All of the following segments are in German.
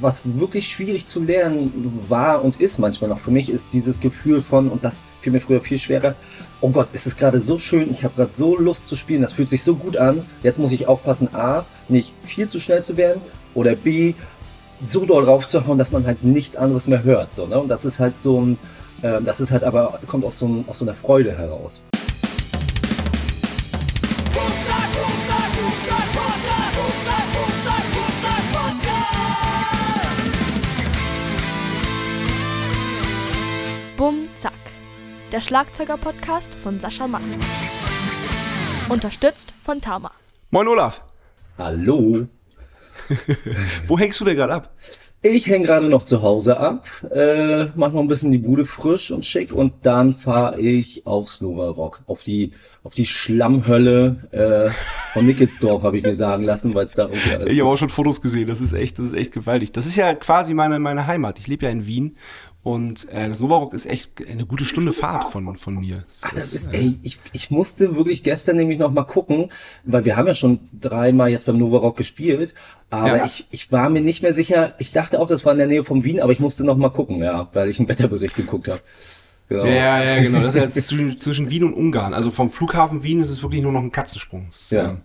was wirklich schwierig zu lernen war und ist manchmal noch für mich, ist dieses Gefühl von, und das fiel mir früher viel schwerer, oh Gott, ist es gerade so schön, ich habe gerade so Lust zu spielen, das fühlt sich so gut an, jetzt muss ich aufpassen, A, nicht viel zu schnell zu werden oder B, so doll raufzuhauen, dass man halt nichts anderes mehr hört. So, ne? Und das ist halt so ein, äh, das ist halt aber, kommt aus so, aus so einer Freude heraus. Der Schlagzeuger-Podcast von Sascha Matz. Unterstützt von Tama. Moin Olaf. Hallo. Wo hängst du denn gerade ab? Ich hänge gerade noch zu Hause ab, äh, mach noch ein bisschen die Bude frisch und schick und dann fahre ich aufs Nova Rock, auf die auf die Schlammhölle äh, von Nickelsdorf, habe ich mir sagen lassen, weil es da irgendwie alles Ich habe auch schon Fotos gesehen, das ist echt, das ist echt gewaltig. Das ist ja quasi meine, meine Heimat. Ich lebe ja in Wien und äh, das Novarock ist echt eine gute Stunde Fahrt von, von mir. Das Ach, das ist, ey, ich, ich musste wirklich gestern nämlich noch mal gucken, weil wir haben ja schon dreimal jetzt beim Novarock gespielt, aber ja. ich, ich war mir nicht mehr sicher, ich dachte auch, das war in der Nähe von Wien, aber ich musste noch mal gucken, ja, weil ich einen Wetterbericht geguckt habe. Genau. Ja, ja, genau. Das ist ja jetzt zwischen, zwischen Wien und Ungarn. Also vom Flughafen Wien ist es wirklich nur noch ein Katzensprung. Das, ja.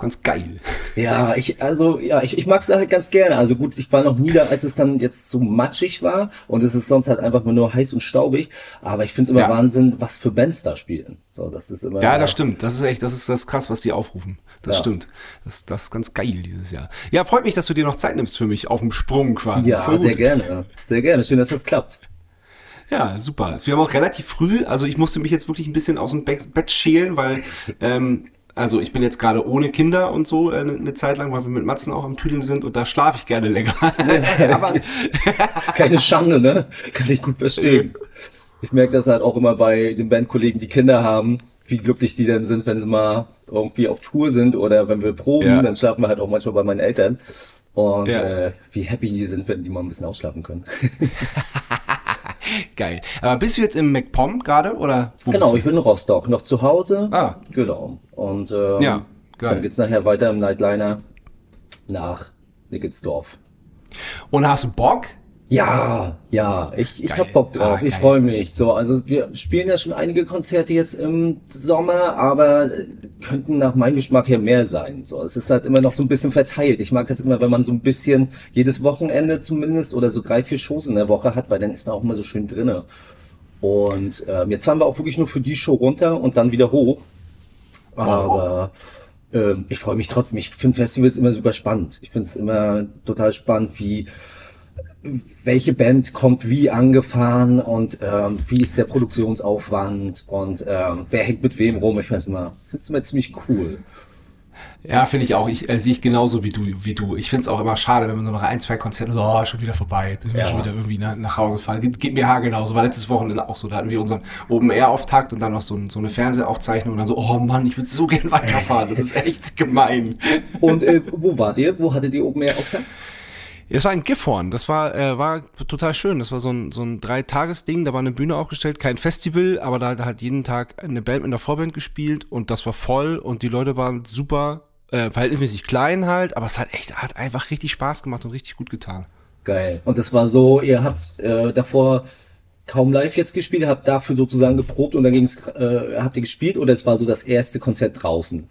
Ganz geil. Ja, ich, also, ja, ich, ich mag es halt ganz gerne. Also gut, ich war noch nie da, als es dann jetzt so matschig war und es ist sonst halt einfach nur heiß und staubig. Aber ich finde es immer ja. Wahnsinn, was für Bands da spielen. So, das ist immer. Ja, das stimmt. Das ist echt, das ist das ist krass, was die aufrufen. Das ja. stimmt. Das, das ist ganz geil dieses Jahr. Ja, freut mich, dass du dir noch Zeit nimmst für mich auf dem Sprung quasi. Ja, sehr gerne. Sehr gerne. Schön, dass das klappt. Ja, super. Wir haben auch relativ früh, also ich musste mich jetzt wirklich ein bisschen aus dem Bett schälen, weil ähm, also ich bin jetzt gerade ohne Kinder und so äh, eine Zeit lang, weil wir mit Matzen auch am Tüdeln sind und da schlafe ich gerne länger. Aber keine Schande, ne? Kann ich gut verstehen. Ich merke das halt auch immer bei den Bandkollegen, die Kinder haben, wie glücklich die denn sind, wenn sie mal irgendwie auf Tour sind oder wenn wir proben, ja. dann schlafen wir halt auch manchmal bei meinen Eltern. Und ja. äh, wie happy die sind, wenn die mal ein bisschen ausschlafen können. Geil. Aber bist du jetzt im MacPom gerade oder? genau, ich bin in Rostock, noch zu Hause. Ah. Genau. Und ähm, ja, geil. dann geht's nachher weiter im Nightliner nach Nickelsdorf. Und hast du Bock? Ja, ja, ich, ich hab Bock drauf, ah, ich freue mich. So, also wir spielen ja schon einige Konzerte jetzt im Sommer, aber könnten nach meinem Geschmack her mehr sein. So, es ist halt immer noch so ein bisschen verteilt. Ich mag das immer, wenn man so ein bisschen jedes Wochenende zumindest oder so drei, vier Shows in der Woche hat, weil dann ist man auch immer so schön drinne. Und ähm, jetzt fahren wir auch wirklich nur für die Show runter und dann wieder hoch. Aber ähm, ich freue mich trotzdem. Ich finde Festivals immer super spannend. Ich finde es immer total spannend, wie welche Band kommt wie angefahren und ähm, wie ist der Produktionsaufwand und ähm, wer hängt mit wem rum. Ich finde es immer, ziemlich cool. Ja, finde ich auch. Ich äh, sehe ich genauso wie du. Wie du. Ich finde es auch immer schade, wenn man so noch ein, zwei Konzerte, so, oh, schon wieder vorbei, bis wir ja. schon wieder irgendwie nach, nach Hause fahren. Geht, geht mir haar genauso. War letztes Wochenende auch so. Da hatten wir unseren Open-Air-Auftakt und dann noch so, so eine Fernsehaufzeichnung und dann so, oh Mann, ich würde so gern weiterfahren. Das ist echt gemein. Und äh, wo wart ihr? Wo hattet ihr Open-Air-Auftakt? Es war ein Gifhorn. Das war, äh, war total schön. Das war so ein, so ein Dreitagesding. Da war eine Bühne aufgestellt, kein Festival, aber da hat jeden Tag eine Band mit einer Vorband gespielt und das war voll und die Leute waren super, äh, verhältnismäßig klein halt, aber es hat echt, hat einfach richtig Spaß gemacht und richtig gut getan. Geil. Und das war so, ihr habt äh, davor kaum live jetzt gespielt, habt dafür sozusagen geprobt und dann ging's, äh, habt ihr gespielt oder es war so das erste Konzert draußen?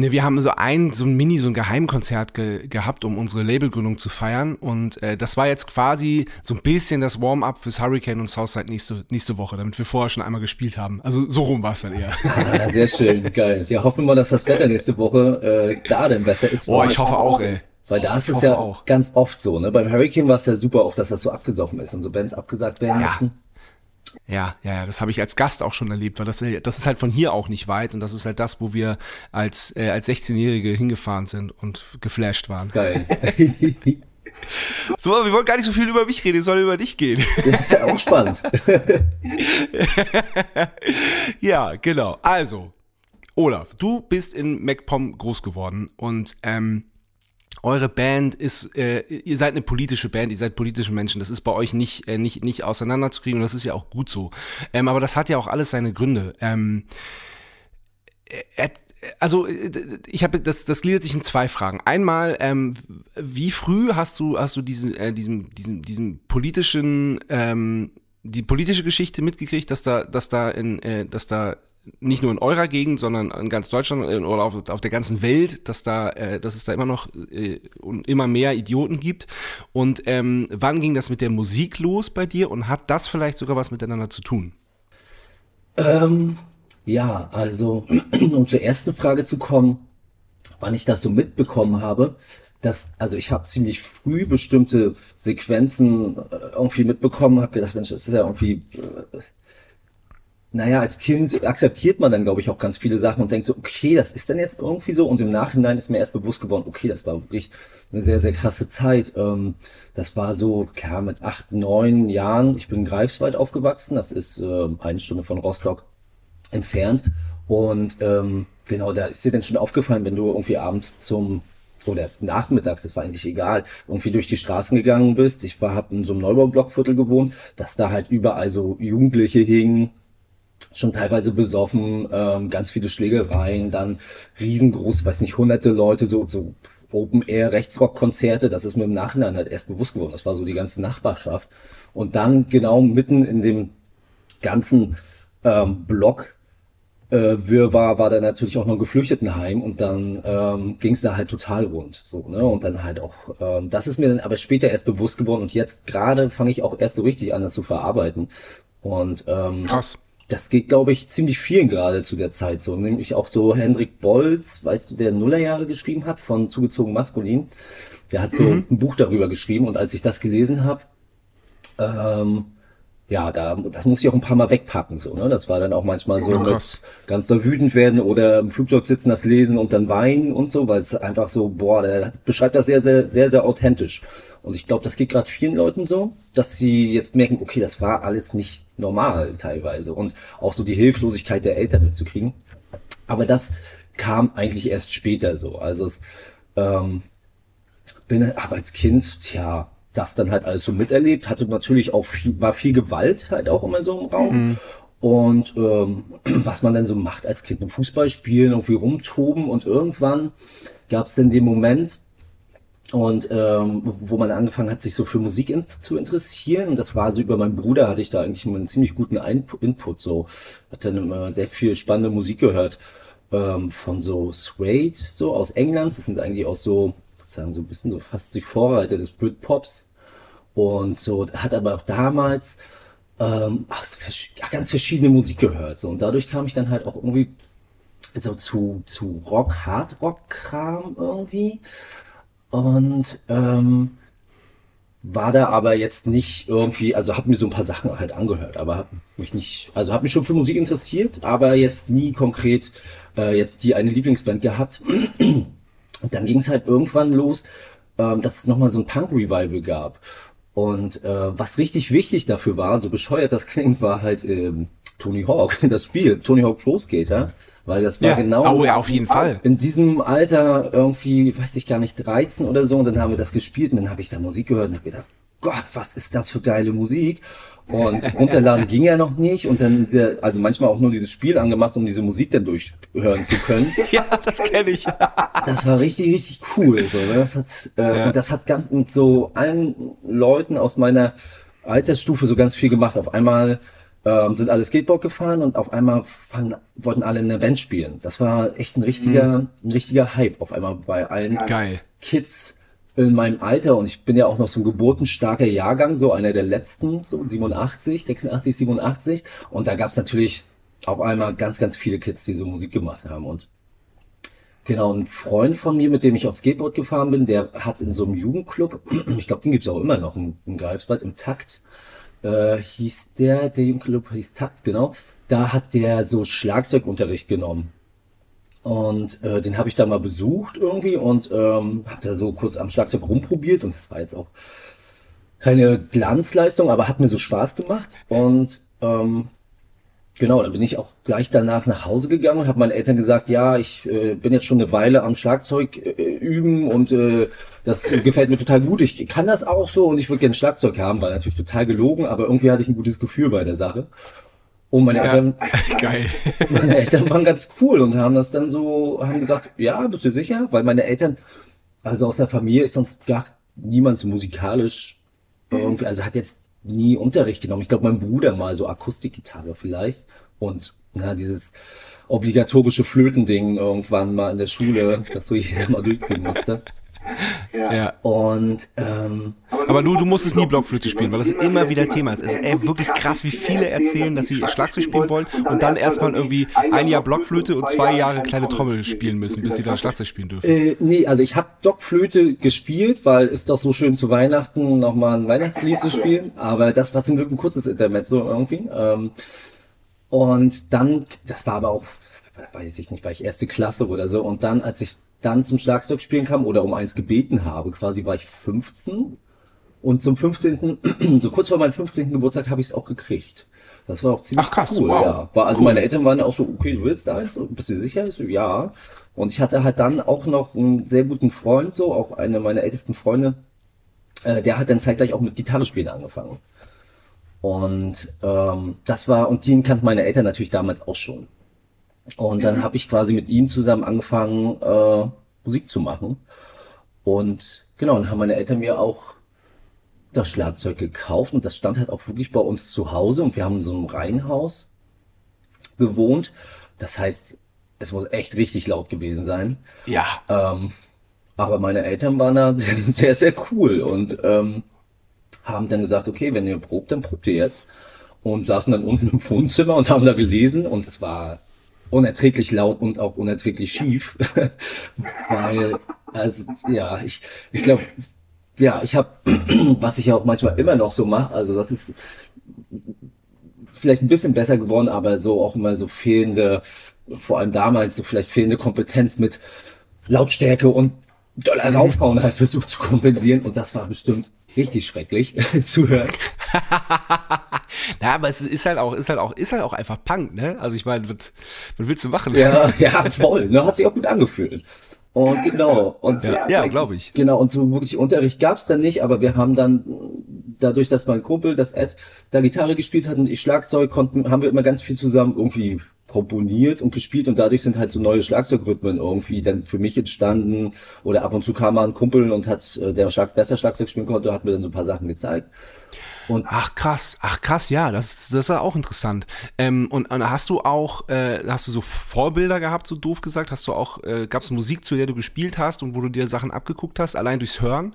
Ne, wir haben so ein, so ein Mini, so ein Geheimkonzert ge gehabt, um unsere Labelgründung zu feiern. Und äh, das war jetzt quasi so ein bisschen das Warm-up fürs Hurricane und Southside nächste, nächste Woche, damit wir vorher schon einmal gespielt haben. Also so rum war es dann eher. Ah, sehr schön, geil. Ja, hoffen wir, dass das Wetter nächste Woche äh, da denn besser ist. Boah, ich hoffe auch, ey. Weil da ist es ja auch. ganz oft so, ne? Beim Hurricane war es ja super oft, dass das so abgesoffen ist und so Bands abgesagt werden ja. mussten. Ja, ja, ja, das habe ich als Gast auch schon erlebt, weil das, das ist halt von hier auch nicht weit und das ist halt das, wo wir als, äh, als 16-Jährige hingefahren sind und geflasht waren. Geil. So, aber wir wollen gar nicht so viel über mich reden, es soll über dich gehen. Das ist ja auch spannend. ja, genau. Also, Olaf, du bist in MacPom groß geworden und ähm, eure Band ist, äh, ihr seid eine politische Band, ihr seid politische Menschen. Das ist bei euch nicht, äh, nicht, nicht auseinanderzukriegen und das ist ja auch gut so. Ähm, aber das hat ja auch alles seine Gründe. Ähm, äh, also ich habe das, das gliedert sich in zwei Fragen. Einmal, ähm, wie früh hast du hast du diesen äh, diesem diesem diesem politischen ähm, die politische Geschichte mitgekriegt, dass da dass da in äh, dass da nicht nur in eurer Gegend, sondern in ganz Deutschland äh, oder auf, auf der ganzen Welt, dass da, äh, dass es da immer noch äh, und immer mehr Idioten gibt. Und ähm, wann ging das mit der Musik los bei dir und hat das vielleicht sogar was miteinander zu tun? Ähm, ja, also um zur ersten Frage zu kommen, wann ich das so mitbekommen habe, dass, also ich habe ziemlich früh bestimmte Sequenzen äh, irgendwie mitbekommen, habe gedacht, Mensch, das ist ja irgendwie, äh, naja, als Kind akzeptiert man dann, glaube ich, auch ganz viele Sachen und denkt so, okay, das ist dann jetzt irgendwie so. Und im Nachhinein ist mir erst bewusst geworden, okay, das war wirklich eine sehr, sehr krasse Zeit. Ähm, das war so, klar, mit acht, neun Jahren. Ich bin in Greifswald aufgewachsen. Das ist äh, eine Stunde von Rostock entfernt. Und ähm, genau, da ist dir dann schon aufgefallen, wenn du irgendwie abends zum oder nachmittags, das war eigentlich egal, irgendwie durch die Straßen gegangen bist. Ich war, hab in so einem Neubaublockviertel gewohnt, dass da halt überall so Jugendliche hingen, schon teilweise besoffen, ähm, ganz viele Schlägereien, dann riesengroß, weiß nicht, hunderte Leute, so, so Open-Air-Rechtsrock-Konzerte, das ist mir im Nachhinein halt erst bewusst geworden. Das war so die ganze Nachbarschaft. Und dann genau mitten in dem ganzen ähm, Block äh, Wirrwarr war da natürlich auch noch ein Geflüchtetenheim und dann ähm, ging es da halt total rund. So, ne? Und dann halt auch, ähm, das ist mir dann aber später erst bewusst geworden und jetzt gerade fange ich auch erst so richtig an, das zu verarbeiten. Und ähm, Krass. Das geht, glaube ich, ziemlich vielen gerade zu der Zeit so. Nämlich auch so Hendrik Bolz, weißt du, der Nullerjahre geschrieben hat von Zugezogen Maskulin. Der hat so mhm. ein Buch darüber geschrieben und als ich das gelesen habe, ähm, ja, da, das muss ich auch ein paar Mal wegpacken, so, ne? Das war dann auch manchmal so oh, ganz da wütend werden oder im Flugzeug sitzen, das lesen und dann weinen und so, weil es einfach so, boah, der beschreibt das sehr, sehr, sehr, sehr authentisch. Und ich glaube, das geht gerade vielen Leuten so, dass sie jetzt merken, okay, das war alles nicht normal teilweise und auch so die Hilflosigkeit der Eltern mitzukriegen. Aber das kam eigentlich erst später so. Also es ähm, bin aber als Kind, tja, das dann halt alles so miterlebt, hatte natürlich auch viel, war viel Gewalt halt auch immer so im Raum. Mhm. Und ähm, was man dann so macht als Kind, im Fußball spielen, irgendwie rumtoben und irgendwann gab es dann den Moment, und ähm, wo man angefangen hat, sich so für Musik in, zu interessieren. Und das war so über meinen Bruder hatte ich da eigentlich einen ziemlich guten Input. So hat dann immer sehr viel spannende Musik gehört ähm, von so Suede, so aus England. Das sind eigentlich auch so sagen so ein bisschen so fast die Vorreiter des Britpops. Und so hat aber auch damals ähm, ganz verschiedene Musik gehört. So. Und dadurch kam ich dann halt auch irgendwie so zu, zu Rock, Hard-Rock-Kram irgendwie. Und ähm, war da aber jetzt nicht irgendwie, also habe mir so ein paar Sachen halt angehört, aber habe mich nicht, also habe mich schon für Musik interessiert, aber jetzt nie konkret äh, jetzt die eine Lieblingsband gehabt. Und dann ging es halt irgendwann los, ähm, dass es nochmal so ein Punk-Revival gab. Und äh, was richtig wichtig dafür war, so bescheuert das klingt, war halt ähm, Tony Hawk, das Spiel, Tony Hawk Pro Skater. Weil das war ja, genau oh, ja, auf jeden Fall. in diesem Alter irgendwie, weiß ich gar nicht, 13 oder so. Und dann haben wir das gespielt und dann habe ich da Musik gehört und habe gedacht, Gott, was ist das für geile Musik? Und runterladen ging ja noch nicht und dann, also manchmal auch nur dieses Spiel angemacht, um diese Musik dann durchhören zu können. ja, das kenne ich. das war richtig, richtig cool. So, ne? das hat, äh, ja. das hat ganz mit so allen Leuten aus meiner Altersstufe so ganz viel gemacht. Auf einmal ähm, sind alle Skateboard gefahren und auf einmal fanden, wollten alle eine Band spielen. Das war echt ein richtiger, mhm. ein richtiger Hype auf einmal bei allen Geil. Kids in meinem Alter und ich bin ja auch noch so ein geburtenstarker Jahrgang, so einer der letzten, so 87, 86, 87 und da gab's natürlich auf einmal ganz, ganz viele Kids, die so Musik gemacht haben und Genau, ein Freund von mir, mit dem ich auf Skateboard gefahren bin, der hat in so einem Jugendclub, ich glaube, den gibt's auch immer noch in, in Greifswald, im Takt, äh, hieß der, der Jugendclub hieß Takt, genau, da hat der so Schlagzeugunterricht genommen. Und äh, den habe ich da mal besucht irgendwie und ähm, habe da so kurz am Schlagzeug rumprobiert und das war jetzt auch keine Glanzleistung, aber hat mir so Spaß gemacht. Und ähm, genau, dann bin ich auch gleich danach nach Hause gegangen und habe meinen Eltern gesagt, ja, ich äh, bin jetzt schon eine Weile am Schlagzeug äh, üben und äh, das gefällt mir total gut. Ich kann das auch so und ich würde gerne Schlagzeug haben, war natürlich total gelogen, aber irgendwie hatte ich ein gutes Gefühl bei der Sache. Und meine Eltern, geil. meine Eltern waren ganz cool und haben das dann so, haben gesagt, ja, bist du sicher? Weil meine Eltern, also aus der Familie ist sonst gar niemand so musikalisch irgendwie, also hat jetzt nie Unterricht genommen. Ich glaube, mein Bruder mal so Akustikgitarre vielleicht und na, dieses obligatorische Flötending irgendwann mal in der Schule, das so ich immer durchziehen musste. Ja. Und ähm, aber du, du musstest nie Blockflöte spielen, weil das immer wieder Thema ist. Es ist ey, wirklich krass, wie viele erzählen, dass sie Schlagzeug spielen wollen und dann erstmal irgendwie ein Jahr Blockflöte und zwei Jahre kleine Trommel spielen müssen, bis sie dann Schlagzeug spielen dürfen. Äh, nee, also ich habe Blockflöte gespielt, weil es doch so schön zu Weihnachten nochmal ein Weihnachtslied zu spielen. Aber das war zum Glück ein kurzes Intermezzo irgendwie. Ähm, und dann, das war aber auch, weiß ich nicht, war ich erste Klasse oder so. Und dann, als ich dann zum Schlagzeugspielen kam oder um eins gebeten habe, quasi war ich 15 und zum 15., so kurz vor meinem 15. Geburtstag habe ich es auch gekriegt. Das war auch ziemlich Ach, krass, cool, wow. ja. War, also cool. meine Eltern waren ja auch so, okay, du willst eins? Bist du sicher? Ich so, ja. Und ich hatte halt dann auch noch einen sehr guten Freund, so, auch einer meiner ältesten Freunde, äh, der hat dann zeitgleich auch mit Gitarre spielen angefangen. Und ähm, das war, und den kannten meine Eltern natürlich damals auch schon. Und dann habe ich quasi mit ihm zusammen angefangen, äh, Musik zu machen. Und genau, dann haben meine Eltern mir auch das Schlagzeug gekauft und das stand halt auch wirklich bei uns zu Hause und wir haben in so einem Reihenhaus gewohnt. Das heißt, es muss echt richtig laut gewesen sein. Ja. Ähm, aber meine Eltern waren da sehr, sehr, sehr cool und ähm, haben dann gesagt, okay, wenn ihr probt, dann probt ihr jetzt. Und saßen dann unten im Wohnzimmer und haben da gelesen und es war unerträglich laut und auch unerträglich schief, weil also ja, ich ich glaube ja, ich habe was ich auch manchmal immer noch so mache, also das ist vielleicht ein bisschen besser geworden, aber so auch immer so fehlende vor allem damals so vielleicht fehlende Kompetenz mit Lautstärke und Dollar raufhauen halt versucht zu kompensieren. Und das war bestimmt richtig schrecklich zu hören. Na, aber es ist halt auch, ist halt auch, ist halt auch einfach Punk, ne? Also ich meine, was, was willst du machen? Ja, ja, voll. Ne? Hat sich auch gut angefühlt. Und genau. Und ja, ja glaube ich. Genau, und so wirklich Unterricht gab's dann nicht, aber wir haben dann, dadurch, dass mein Kumpel, das Ed, da Gitarre gespielt hat und ich Schlagzeug, konnten, haben wir immer ganz viel zusammen irgendwie komponiert und gespielt und dadurch sind halt so neue Schlagzeugrhythmen irgendwie dann für mich entstanden oder ab und zu kam mal ein Kumpel und hat, äh, der Schlag, besser Schlagzeug spielen konnte, hat mir dann so ein paar Sachen gezeigt. Und ach krass, ach krass, ja, das, das ist auch interessant. Ähm, und, und, hast du auch, äh, hast du so Vorbilder gehabt, so doof gesagt? Hast du auch, äh, gab es Musik, zu der du gespielt hast und wo du dir Sachen abgeguckt hast, allein durchs Hören?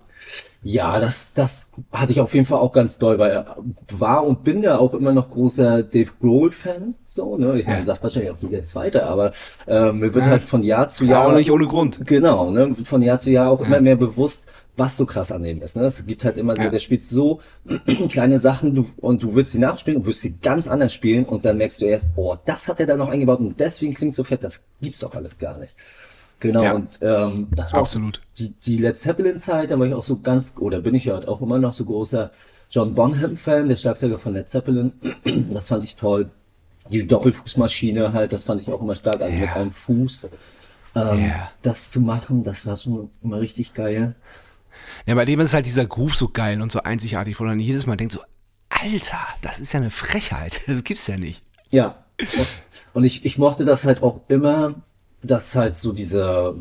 Ja, das, das hatte ich auf jeden Fall auch ganz doll, weil er war und bin ja auch immer noch großer Dave Grohl-Fan. So, ne? Ich meine, ja. sagt wahrscheinlich auch jeder Zweite, aber äh, mir wird ja. halt von Jahr zu Jahr. Aber nicht ohne Grund. Genau, ne? Von Jahr zu Jahr auch ja. immer mehr bewusst, was so krass an dem ist. Ne? Es gibt halt immer so, ja. der spielt so kleine Sachen du, und du willst sie nachspielen und wirst sie ganz anders spielen und dann merkst du erst, oh, das hat er da noch eingebaut und deswegen klingt so fett, das gibt's doch alles gar nicht. Genau, ja. und ähm, das war Absolut. die, die Led Zeppelin-Zeit, da war ich auch so ganz, oder bin ich ja halt auch immer noch so großer John Bonham-Fan, der Schlagzeuger von Led Zeppelin. das fand ich toll. Die Doppelfußmaschine halt, das fand ich auch immer stark, also ja. mit einem Fuß. Ähm, yeah. Das zu machen, das war schon immer richtig geil. Ja, bei dem ist halt dieser Groove so geil und so einzigartig, wo man jedes Mal denkt so, Alter, das ist ja eine Frechheit. Das gibt's ja nicht. Ja. Und ich, ich mochte das halt auch immer, dass halt so diese,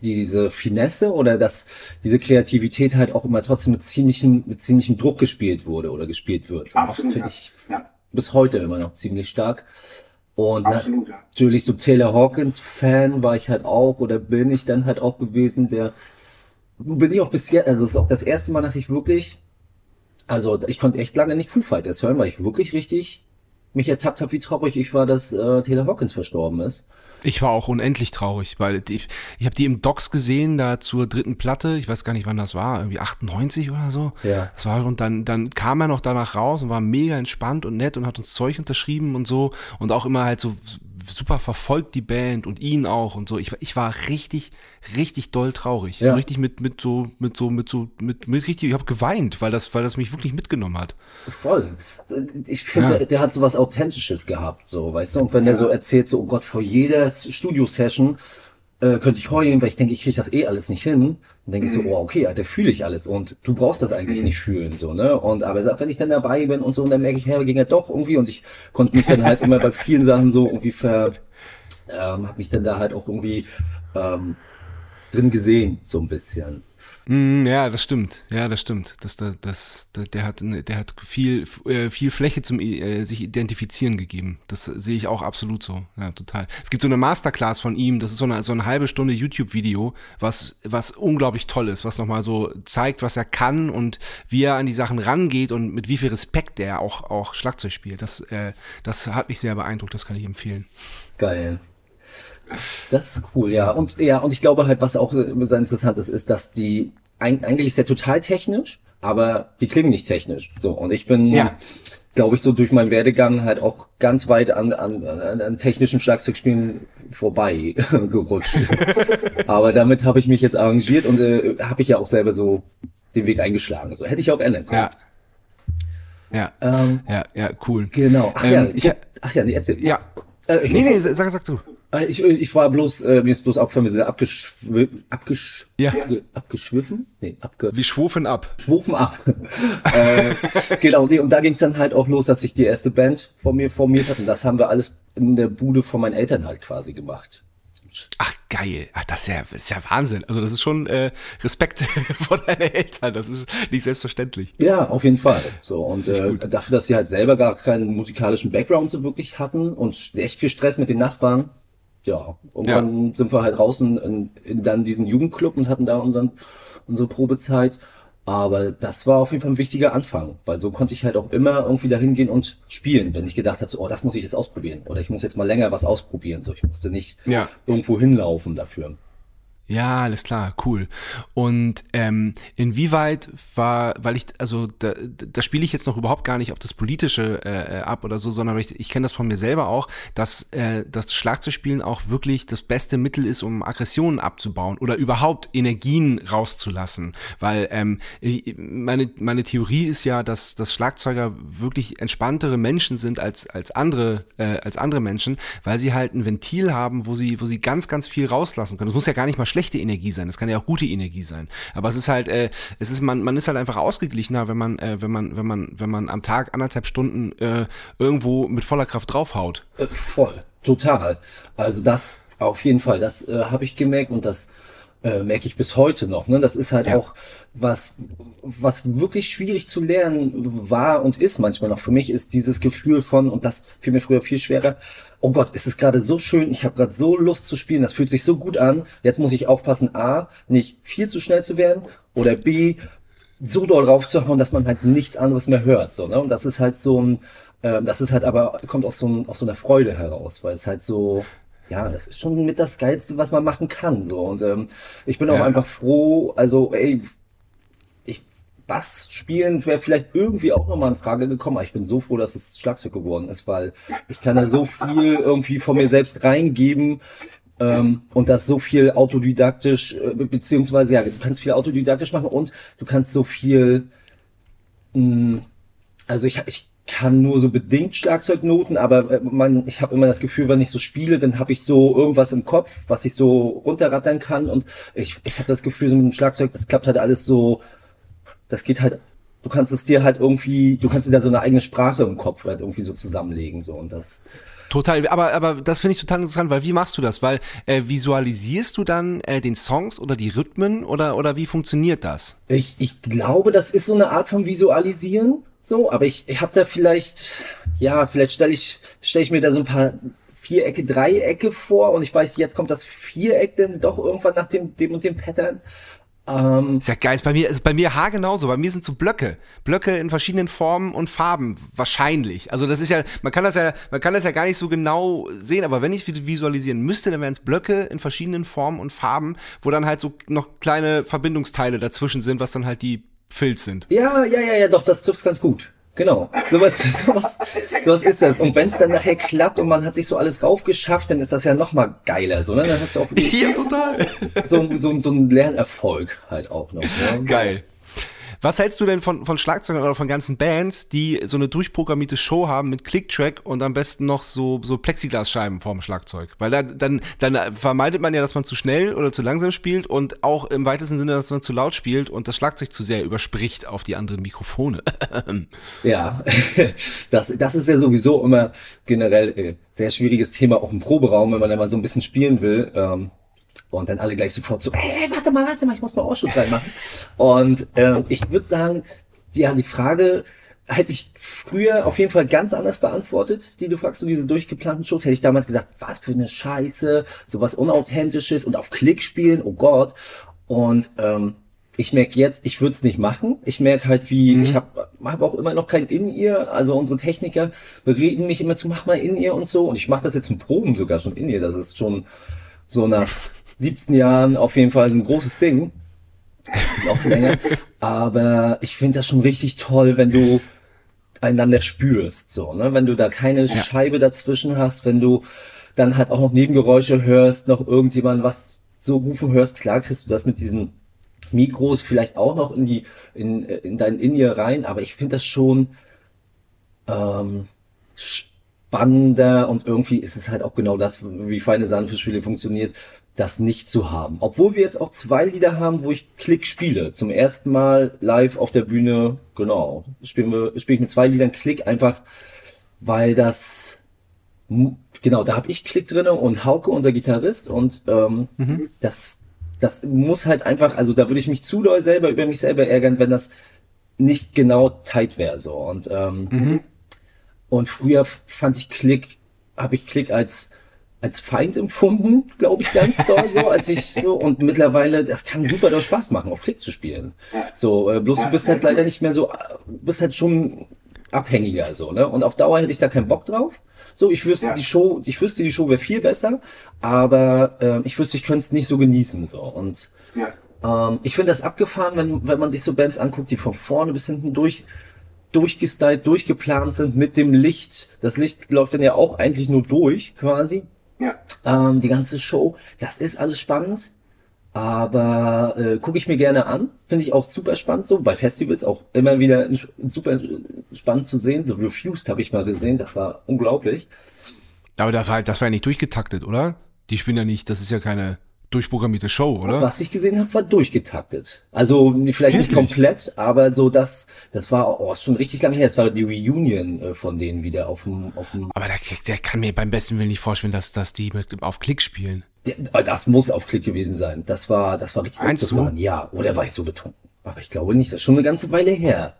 diese Finesse oder dass diese Kreativität halt auch immer trotzdem mit ziemlichem, mit ziemlichem Druck gespielt wurde oder gespielt wird. So, das finde ich ja. bis heute immer noch ziemlich stark. Und Absolut, natürlich so Taylor Hawkins Fan war ich halt auch oder bin ich dann halt auch gewesen, der bin ich auch bis jetzt, also es ist auch das erste Mal, dass ich wirklich, also ich konnte echt lange nicht Foo Fighters hören, weil ich wirklich richtig mich ertappt habe, wie traurig ich war, dass äh, Taylor Hawkins verstorben ist. Ich war auch unendlich traurig, weil die, ich habe die im Docs gesehen, da zur dritten Platte, ich weiß gar nicht, wann das war, irgendwie 98 oder so. Ja. Das war, und dann, dann kam er noch danach raus und war mega entspannt und nett und hat uns Zeug unterschrieben und so und auch immer halt so super verfolgt die Band und ihn auch und so. Ich, ich war richtig, richtig doll traurig. Ja. Richtig mit, mit so, mit so, mit so, mit, mit richtig, ich habe geweint, weil das, weil das mich wirklich mitgenommen hat. Voll. Ich finde, ja. der, der, hat so was Authentisches gehabt, so, weißt du? Und wenn ja. der so erzählt, so, oh Gott, vor jeder Studio-Session äh, könnte ich heulen, weil ich denke, ich kriege das eh alles nicht hin. Dann denke ich so, mhm. oh, okay, da fühle ich alles und du brauchst das eigentlich mhm. nicht fühlen, so, ne? Und aber wenn ich dann dabei bin und so, dann merke ich, hey, ging ja doch irgendwie und ich konnte mich dann halt immer bei vielen Sachen so irgendwie ver, ähm, habe mich dann da halt auch irgendwie ähm, drin gesehen, so ein bisschen. Mm, ja, das stimmt. Ja, das stimmt. Das, das, das, der hat, der hat viel, äh, viel Fläche zum äh, sich identifizieren gegeben. Das sehe ich auch absolut so. Ja, total. Es gibt so eine Masterclass von ihm. Das ist so eine, so eine halbe Stunde YouTube-Video, was, was unglaublich toll ist, was nochmal so zeigt, was er kann und wie er an die Sachen rangeht und mit wie viel Respekt er auch, auch Schlagzeug spielt. Das, äh, das hat mich sehr beeindruckt. Das kann ich empfehlen. Geil. Das ist cool, ja. Und ja, und ich glaube halt, was auch sehr interessant ist, ist, dass die eigentlich ist der total technisch, aber die klingen nicht technisch. So und ich bin, ja. glaube ich, so durch meinen Werdegang halt auch ganz weit an, an, an, technischen Schlagzeugspielen vorbei gerutscht. aber damit habe ich mich jetzt arrangiert und äh, habe ich ja auch selber so den Weg eingeschlagen. So hätte ich auch ändern können. Ja. Ja, ähm, ja, ja, cool. Genau. Ach ähm, ja, ich, ach ja, nee, erzähl. Ja. Äh, nee, nee, sag, sag du. Äh, ich, ich war bloß, äh, mir ist bloß aufgefallen, wir sind abgeschw abgesch ja. abgeschwiffen? Nee, abge wir schwufen ab. Schwufen ab. äh, genau, nee, und da ging es dann halt auch los, dass sich die erste Band von mir formiert hat. Und das haben wir alles in der Bude von meinen Eltern halt quasi gemacht. Ach geil, ach das ist ja, das ist ja Wahnsinn. Also das ist schon äh, Respekt vor deinen Eltern. Das ist nicht selbstverständlich. Ja, auf jeden Fall. So und äh, dafür, dass sie halt selber gar keinen musikalischen Background so wirklich hatten und echt viel Stress mit den Nachbarn, ja, irgendwann ja. sind wir halt draußen in, in dann diesen Jugendclub und hatten da unseren, unsere Probezeit. Aber das war auf jeden Fall ein wichtiger Anfang, weil so konnte ich halt auch immer irgendwie dahin gehen und spielen, wenn ich gedacht habe, so, oh, das muss ich jetzt ausprobieren oder ich muss jetzt mal länger was ausprobieren. So, ich musste nicht ja. irgendwo hinlaufen dafür. Ja, alles klar, cool. Und ähm, inwieweit war, weil ich, also da, da spiele ich jetzt noch überhaupt gar nicht auf das Politische äh, ab oder so, sondern ich, ich kenne das von mir selber auch, dass äh, das Schlagzeugspielen auch wirklich das beste Mittel ist, um Aggressionen abzubauen oder überhaupt Energien rauszulassen. Weil ähm, meine, meine Theorie ist ja, dass, dass Schlagzeuger wirklich entspanntere Menschen sind als, als, andere, äh, als andere Menschen, weil sie halt ein Ventil haben, wo sie, wo sie ganz, ganz viel rauslassen können. Das muss ja gar nicht mal schlechte Energie sein, das kann ja auch gute Energie sein. Aber es ist halt, äh, es ist, man, man ist halt einfach ausgeglichener, wenn man, äh, wenn man, wenn man, wenn man am Tag anderthalb Stunden äh, irgendwo mit voller Kraft draufhaut. Äh, voll, total. Also das auf jeden Fall, das äh, habe ich gemerkt und das äh, merke ich bis heute noch. Ne? Das ist halt ja. auch was, was wirklich schwierig zu lernen war und ist manchmal noch für mich, ist dieses Gefühl von, und das fiel mir früher viel schwerer, oh Gott, es ist gerade so schön, ich habe gerade so Lust zu spielen, das fühlt sich so gut an. Jetzt muss ich aufpassen, A, nicht viel zu schnell zu werden oder B, so doll raufzuhauen, dass man halt nichts anderes mehr hört. So, ne? Und das ist halt so ein, äh, das ist halt aber, kommt aus so, ein, aus so einer Freude heraus, weil es halt so, ja, das ist schon mit das Geilste, was man machen kann. So. Und ähm, ich bin auch ja. einfach froh, also, ey, Bass spielen wäre vielleicht irgendwie auch nochmal in Frage gekommen, aber ich bin so froh, dass es Schlagzeug geworden ist, weil ich kann da so viel irgendwie von mir selbst reingeben ähm, und das so viel autodidaktisch, äh, beziehungsweise ja, du kannst viel autodidaktisch machen und du kannst so viel, mh, mm, also ich, ich kann nur so bedingt Schlagzeugnoten, aber äh, man, ich habe immer das Gefühl, wenn ich so spiele, dann habe ich so irgendwas im Kopf, was ich so runterrattern kann und ich, ich habe das Gefühl, so mit dem Schlagzeug, das klappt halt alles so das geht halt, du kannst es dir halt irgendwie, du kannst dir da so eine eigene Sprache im Kopf halt irgendwie so zusammenlegen, so und das. Total, aber, aber das finde ich total interessant, weil wie machst du das? Weil äh, visualisierst du dann äh, den Songs oder die Rhythmen oder, oder wie funktioniert das? Ich, ich glaube, das ist so eine Art von Visualisieren, so, aber ich, ich habe da vielleicht, ja, vielleicht stelle ich, stell ich mir da so ein paar Vierecke, Dreiecke vor und ich weiß, jetzt kommt das Viereck dann doch irgendwann nach dem, dem und dem Pattern ähm, ist ja geil. Ist bei mir ist bei mir haargenauso. Bei mir sind so Blöcke, Blöcke in verschiedenen Formen und Farben wahrscheinlich. Also das ist ja, man kann das ja, man kann das ja gar nicht so genau sehen. Aber wenn ich es visualisieren müsste, dann wären es Blöcke in verschiedenen Formen und Farben, wo dann halt so noch kleine Verbindungsteile dazwischen sind, was dann halt die Filz sind. Ja, ja, ja, ja, doch, das trifft ganz gut. Genau, sowas, sowas, sowas ist das. Und wenn es dann nachher klappt und man hat sich so alles raufgeschafft, dann ist das ja noch mal geiler. So, ne? Dann hast du auch ja, total. So, so, so einen Lernerfolg halt auch noch. Ne? Geil. Was hältst du denn von, von Schlagzeugern oder von ganzen Bands, die so eine durchprogrammierte Show haben mit Clicktrack und am besten noch so, so Plexiglasscheiben vorm Schlagzeug? Weil da, dann, dann vermeidet man ja, dass man zu schnell oder zu langsam spielt und auch im weitesten Sinne, dass man zu laut spielt und das Schlagzeug zu sehr überspricht auf die anderen Mikrofone. ja, das, das ist ja sowieso immer generell äh, sehr schwieriges Thema, auch im Proberaum, wenn man dann mal so ein bisschen spielen will. Ähm, und dann alle gleich sofort so, ey, warte mal, warte mal, ich muss mal Ausschluss reinmachen. Und äh, ich würde sagen, ja, die Frage hätte ich früher auf jeden Fall ganz anders beantwortet, die du fragst, so diese durchgeplanten Shows, hätte ich damals gesagt, was für eine Scheiße, sowas Unauthentisches und auf Klick spielen, oh Gott. Und ähm, ich merke jetzt, ich würde es nicht machen. Ich merke halt, wie, mhm. ich habe hab auch immer noch kein In-Ear. Also unsere Techniker bereden mich immer zu, mach mal In-Ear und so. Und ich mache das jetzt zum Proben sogar schon In-Ear. Das ist schon so nach 17 Jahren auf jeden Fall ein großes Ding. Noch länger. Aber ich finde das schon richtig toll, wenn du einander spürst, so, ne? Wenn du da keine ja. Scheibe dazwischen hast, wenn du dann halt auch noch Nebengeräusche hörst, noch irgendjemand was so rufen hörst, klar kriegst du das mit diesen Mikros vielleicht auch noch in die, in, in dein In-Ear rein, aber ich finde das schon ähm, spannender und irgendwie ist es halt auch genau das, wie feine Sahne für Spiele funktioniert, das nicht zu haben. Obwohl wir jetzt auch zwei Lieder haben, wo ich Klick spiele. Zum ersten Mal live auf der Bühne, genau. Spielen wir, spiele ich mit zwei Liedern Klick einfach, weil das, genau, da habe ich Klick drinne und Hauke, unser Gitarrist, und ähm, mhm. das, das muss halt einfach, also da würde ich mich zu doll selber über mich selber ärgern, wenn das nicht genau tight wäre, so. Und, ähm, mhm. und früher fand ich Klick, habe ich Klick als, als Feind empfunden, glaube ich, ganz doll so, als ich so und mittlerweile, das kann super doll Spaß machen, auf Klick zu spielen. So, äh, bloß du bist halt leider nicht mehr so, bist halt schon abhängiger so, ne? Und auf Dauer hätte ich da keinen Bock drauf. So, ich wüsste ja. die Show, ich wüsste die Show wäre viel besser, aber äh, ich wüsste, ich könnte es nicht so genießen so und ja. ähm, ich finde das abgefahren, wenn wenn man sich so Bands anguckt, die von vorne bis hinten durch durchgestylt, durchgeplant sind mit dem Licht. Das Licht läuft dann ja auch eigentlich nur durch, quasi. Ja. Ähm, die ganze Show, das ist alles spannend. Aber äh, gucke ich mir gerne an, finde ich auch super spannend so. Bei Festivals auch immer wieder super spannend zu sehen. The Refused habe ich mal gesehen, das war unglaublich. Aber das war, das war ja nicht durchgetaktet, oder? Die spielen ja nicht, das ist ja keine durchprogrammierte Show, oder? Was ich gesehen habe, war durchgetaktet. Also vielleicht Wirklich? nicht komplett, aber so das, das war oh, ist schon richtig lange her. Es war die Reunion äh, von denen wieder auf dem, auf dem. Aber der, der kann mir beim besten Willen nicht vorstellen, dass, dass die mit, auf Klick spielen. Das muss auf Klick gewesen sein. Das war, das war richtig Meinst? Ja, oder war ich so betrunken? Aber ich glaube nicht. Das ist schon eine ganze Weile her.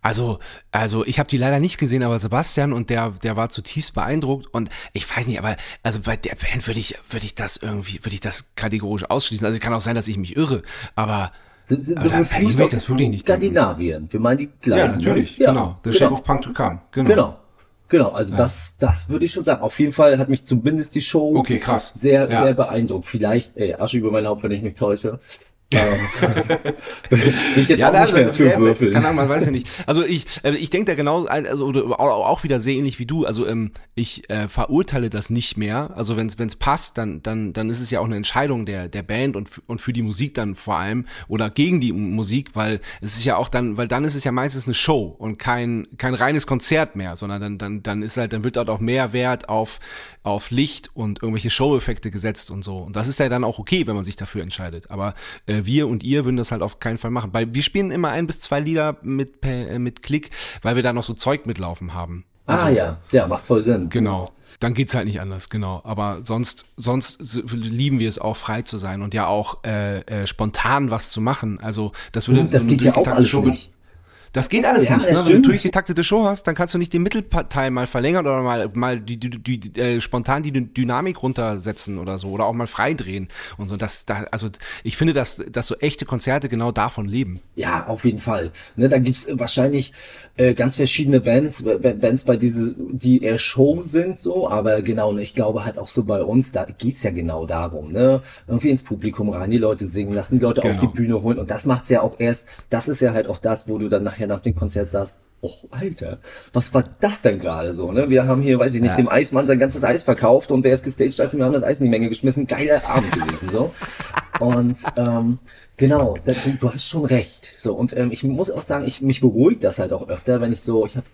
Also, also ich habe die leider nicht gesehen, aber Sebastian und der, der war zutiefst beeindruckt und ich weiß nicht, aber also bei der Band würde ich, würde ich das irgendwie, würde ich das kategorisch ausschließen. Also es kann auch sein, dass ich mich irre, aber sind, sind so Refused aus das wirklich nicht Skandinavien. Wir meinen die gleichen. Ja, natürlich, ja, genau. The genau. Shape of Punk to Come. Genau. genau. Genau, also ja. das, das würde ich schon sagen. Auf jeden Fall hat mich zumindest die Show okay, krass. sehr, ja. sehr beeindruckt. Vielleicht, ey, Asche über mein Haupt, wenn ich mich täusche. Ähm, ich jetzt ja, auch nicht mehr für der, Würfel. Kann man weiß ja nicht. Also ich, äh, ich denke da genau, also auch wieder sehr ähnlich wie du. Also ähm, ich äh, verurteile das nicht mehr. Also wenn es passt, dann dann dann ist es ja auch eine Entscheidung der der Band und und für die Musik dann vor allem oder gegen die Musik, weil es ist ja auch dann, weil dann ist es ja meistens eine Show und kein kein reines Konzert mehr, sondern dann dann dann ist halt dann wird dort auch mehr Wert auf auf Licht und irgendwelche Show-Effekte gesetzt und so. Und das ist ja dann auch okay, wenn man sich dafür entscheidet. Aber äh, wir und ihr würden das halt auf keinen Fall machen. Weil wir spielen immer ein bis zwei Lieder mit, äh, mit Klick, weil wir da noch so Zeug mitlaufen haben. Ah, also, ah ja, ja, macht voll Sinn. Genau. Dann geht's halt nicht anders, genau. Aber sonst, sonst lieben wir es auch frei zu sein und ja auch äh, äh, spontan was zu machen. Also das würde das so geht ja auch alles Show, nicht. Das geht alles ja, nicht. Ne? Wenn du durchgetaktete Show hast, dann kannst du nicht den Mittelteil mal verlängern oder mal, mal die, die, die, äh, spontan die Dynamik runtersetzen oder so oder auch mal freidrehen und so. Das, da, also ich finde, dass, dass so echte Konzerte genau davon leben. Ja, auf jeden Fall. Ne, da gibt's wahrscheinlich äh, ganz verschiedene Bands, Bands bei diese, die eher Show sind, so, aber genau, ne, ich glaube halt auch so bei uns, da geht's ja genau darum, ne? Irgendwie ins Publikum rein, die Leute singen lassen, die Leute genau. auf die Bühne holen und das macht's ja auch erst, das ist ja halt auch das, wo du dann nachher nach dem Konzert sagst, oh, Alter, was war das denn gerade so, ne? Wir haben hier, weiß ich nicht, ja. dem Eismann sein ganzes Eis verkauft und der ist gestaged, dafür wir haben das Eis in die Menge geschmissen. Geiler Abend gewesen, so. und ähm, genau, da, du, du, hast schon recht. So und ähm, ich muss auch sagen, ich mich beruhigt das halt auch öfter, wenn ich so, ich habe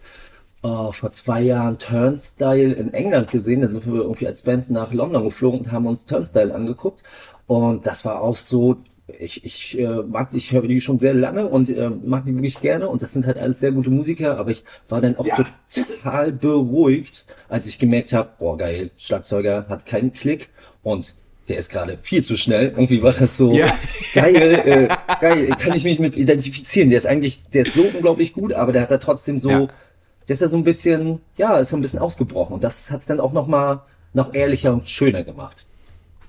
äh, vor zwei Jahren Turnstyle in England gesehen. Da sind wir irgendwie als Band nach London geflogen und haben uns Turnstyle angeguckt. Und das war auch so, ich, ich äh, mag die, ich höre die schon sehr lange und äh, mag die wirklich gerne und das sind halt alles sehr gute Musiker, aber ich war dann auch ja. total beruhigt, als ich gemerkt habe, boah geil, Schlagzeuger hat keinen Klick und der ist gerade viel zu schnell. Irgendwie war das so ja. geil, äh, geil, kann ich mich mit identifizieren. Der ist eigentlich, der ist so unglaublich gut, aber der hat da trotzdem so, ja. der ist ja so ein bisschen, ja, ist so ein bisschen ausgebrochen und das hat's dann auch noch mal noch ehrlicher und schöner gemacht.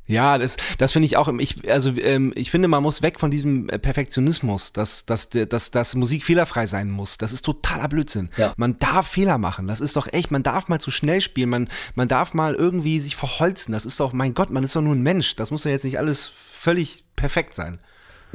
Ja, das, das finde ich auch. Ich, also ähm, ich finde, man muss weg von diesem äh, Perfektionismus, dass, dass, dass, dass Musik fehlerfrei sein muss. Das ist totaler Blödsinn. Ja. Man darf Fehler machen. Das ist doch echt. Man darf mal zu schnell spielen. Man, man darf mal irgendwie sich verholzen. Das ist doch, mein Gott, man ist doch nur ein Mensch. Das muss ja jetzt nicht alles völlig perfekt sein.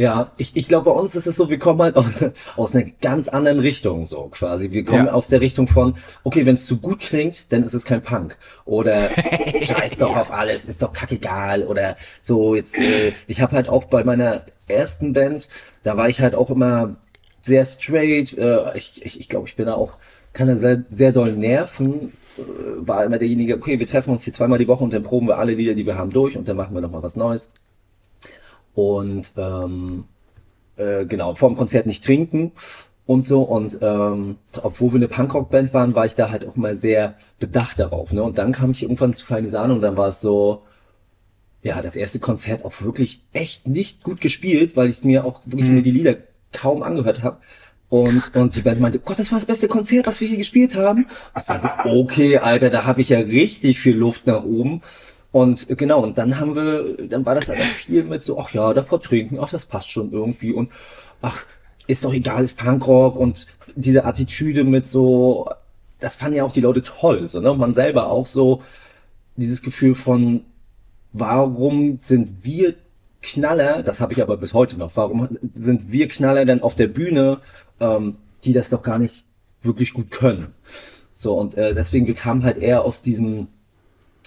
Ja, ich, ich glaube, bei uns ist es so, wir kommen halt aus, einer ganz anderen Richtung, so quasi. Wir kommen ja. aus der Richtung von, okay, wenn es zu gut klingt, dann ist es kein Punk. Oder scheiß doch auf alles, ist doch kackegal. Oder so, jetzt, äh, ich habe halt auch bei meiner ersten Band, da war ich halt auch immer sehr straight. Äh, ich ich, ich glaube, ich bin da auch, kann da sehr, sehr doll nerven. Äh, war immer derjenige, okay, wir treffen uns hier zweimal die Woche und dann proben wir alle Lieder, die wir haben, durch und dann machen wir nochmal was Neues. Und ähm, äh, genau, vor dem Konzert nicht trinken und so. Und ähm, obwohl wir eine Punkrock-Band waren, war ich da halt auch mal sehr bedacht darauf. Ne? Und dann kam ich irgendwann zu Feine Sahne und dann war es so, ja, das erste Konzert auch wirklich echt nicht gut gespielt, weil ich mir auch wirklich mhm. mir die Lieder kaum angehört habe. Und, und die Band meinte, Gott, das war das beste Konzert, was wir hier gespielt haben. Das war so, okay, Alter, da habe ich ja richtig viel Luft nach oben. Und genau, und dann haben wir, dann war das aber viel mit so, ach ja, davor trinken, ach, das passt schon irgendwie und ach, ist doch egal, ist Punkrock und diese Attitüde mit so, das fanden ja auch die Leute toll, so, ne? Und man selber auch so, dieses Gefühl von, warum sind wir Knaller, das habe ich aber bis heute noch, warum sind wir Knaller denn auf der Bühne, ähm, die das doch gar nicht wirklich gut können? So, und äh, deswegen, wir halt eher aus diesem,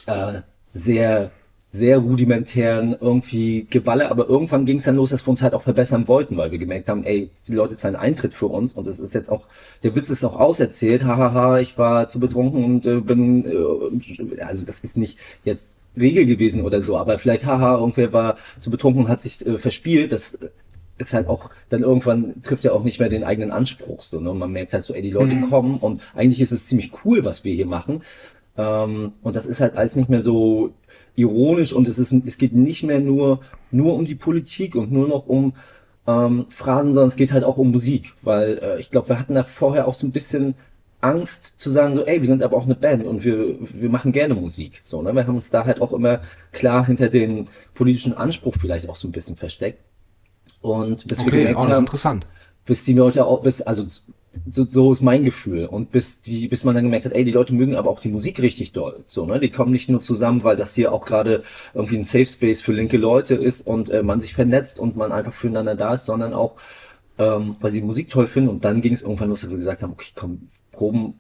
äh, sehr, sehr rudimentären irgendwie Geballe, aber irgendwann ging es dann los, dass wir uns halt auch verbessern wollten, weil wir gemerkt haben, ey, die Leute zahlen Eintritt für uns. Und es ist jetzt auch, der Witz ist auch auserzählt, hahaha, ich war zu betrunken und äh, bin, äh, also das ist nicht jetzt Regel gewesen oder so, aber vielleicht, haha, irgendwer war zu betrunken und hat sich äh, verspielt, das ist halt auch, dann irgendwann trifft er auch nicht mehr den eigenen Anspruch, so, ne? Und man merkt halt so, ey, die Leute mhm. kommen. Und eigentlich ist es ziemlich cool, was wir hier machen, ähm, und das ist halt alles nicht mehr so ironisch und es ist, es geht nicht mehr nur, nur um die Politik und nur noch um ähm, Phrasen, sondern es geht halt auch um Musik, weil äh, ich glaube, wir hatten da vorher auch so ein bisschen Angst zu sagen, so, ey, wir sind aber auch eine Band und wir, wir machen gerne Musik. So, ne? Wir haben uns da halt auch immer klar hinter den politischen Anspruch vielleicht auch so ein bisschen versteckt. Und bis okay, wir gemerkt oh, haben, interessant. bis die Leute auch, bis, also so, so ist mein Gefühl. Und bis die, bis man dann gemerkt hat, ey, die Leute mögen aber auch die Musik richtig doll. So, ne? Die kommen nicht nur zusammen, weil das hier auch gerade irgendwie ein Safe Space für linke Leute ist und äh, man sich vernetzt und man einfach füreinander da ist, sondern auch, ähm, weil sie Musik toll finden. Und dann ging es irgendwann los, dass wir gesagt haben, okay, komm, proben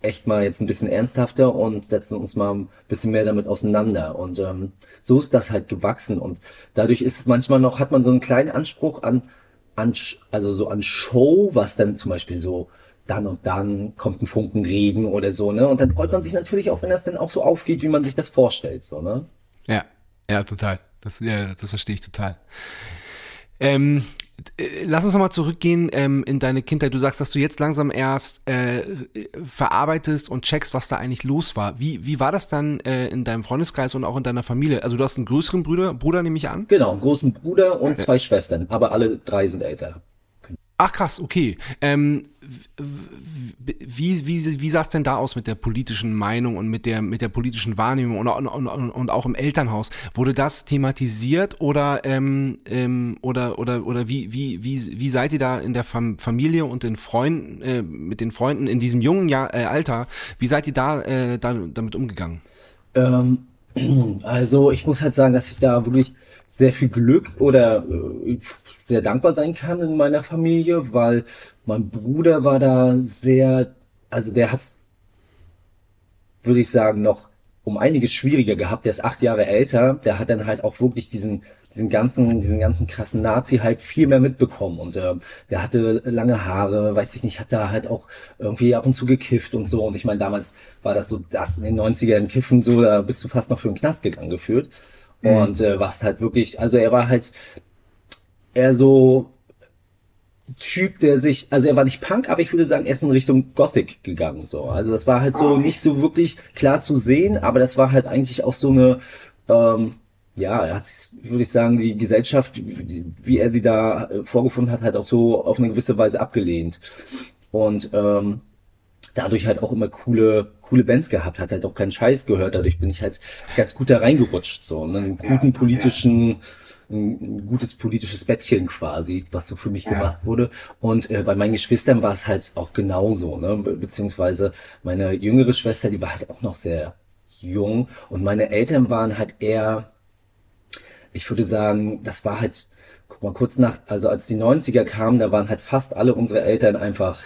echt mal jetzt ein bisschen ernsthafter und setzen uns mal ein bisschen mehr damit auseinander. Und ähm, so ist das halt gewachsen. Und dadurch ist es manchmal noch, hat man so einen kleinen Anspruch an an, also so an Show, was dann zum Beispiel so dann und dann kommt ein Funkenregen oder so, ne? Und dann freut man sich natürlich auch, wenn das dann auch so aufgeht, wie man sich das vorstellt, so, ne? Ja, ja, total. Das, ja, das verstehe ich total. Ähm, äh, lass uns nochmal zurückgehen ähm, in deine Kindheit. Du sagst, dass du jetzt langsam erst äh, verarbeitest und checkst, was da eigentlich los war. Wie, wie war das dann äh, in deinem Freundeskreis und auch in deiner Familie? Also du hast einen größeren Bruder, Bruder nehme ich an? Genau, einen großen Bruder und zwei Schwestern, aber alle drei sind älter. Ach krass, okay. Ähm, wie, wie, wie sah es denn da aus mit der politischen Meinung und mit der, mit der politischen Wahrnehmung und, und, und, und auch im Elternhaus? Wurde das thematisiert oder, ähm, ähm, oder, oder, oder wie, wie, wie, wie seid ihr da in der Fam Familie und den Freunden, äh, mit den Freunden in diesem jungen Jahr, äh, Alter, wie seid ihr da, äh, da damit umgegangen? Ähm, also ich muss halt sagen, dass ich da wirklich sehr viel Glück oder äh, sehr dankbar sein kann in meiner Familie, weil mein Bruder war da sehr, also der hat's, würde ich sagen, noch um einiges schwieriger gehabt. Der ist acht Jahre älter. Der hat dann halt auch wirklich diesen diesen ganzen, diesen ganzen krassen Nazi-Hype viel mehr mitbekommen. Und äh, der hatte lange Haare, weiß ich nicht, hat da halt auch irgendwie ab und zu gekifft und so. Und ich meine, damals war das so, das in den 90ern Kiffen so, da bist du fast noch für den Knast gegangen geführt. Mhm. Und äh, was halt wirklich, also er war halt eher so Typ, der sich, also er war nicht Punk, aber ich würde sagen, er ist in Richtung Gothic gegangen, so. Also das war halt so nicht so wirklich klar zu sehen, aber das war halt eigentlich auch so eine, ähm, ja, er hat sich, würde ich sagen, die Gesellschaft, wie er sie da äh, vorgefunden hat, halt auch so auf eine gewisse Weise abgelehnt. Und ähm, dadurch halt auch immer coole, coole Bands gehabt, hat halt auch keinen Scheiß gehört. Dadurch bin ich halt ganz gut da reingerutscht, so, ne? einen guten politischen, ein, gutes politisches Bettchen quasi, was so für mich ja. gemacht wurde. Und äh, bei meinen Geschwistern war es halt auch genauso, ne? Be beziehungsweise meine jüngere Schwester, die war halt auch noch sehr jung und meine Eltern waren halt eher, ich würde sagen, das war halt, guck mal, kurz nach, also als die 90er kamen, da waren halt fast alle unsere Eltern einfach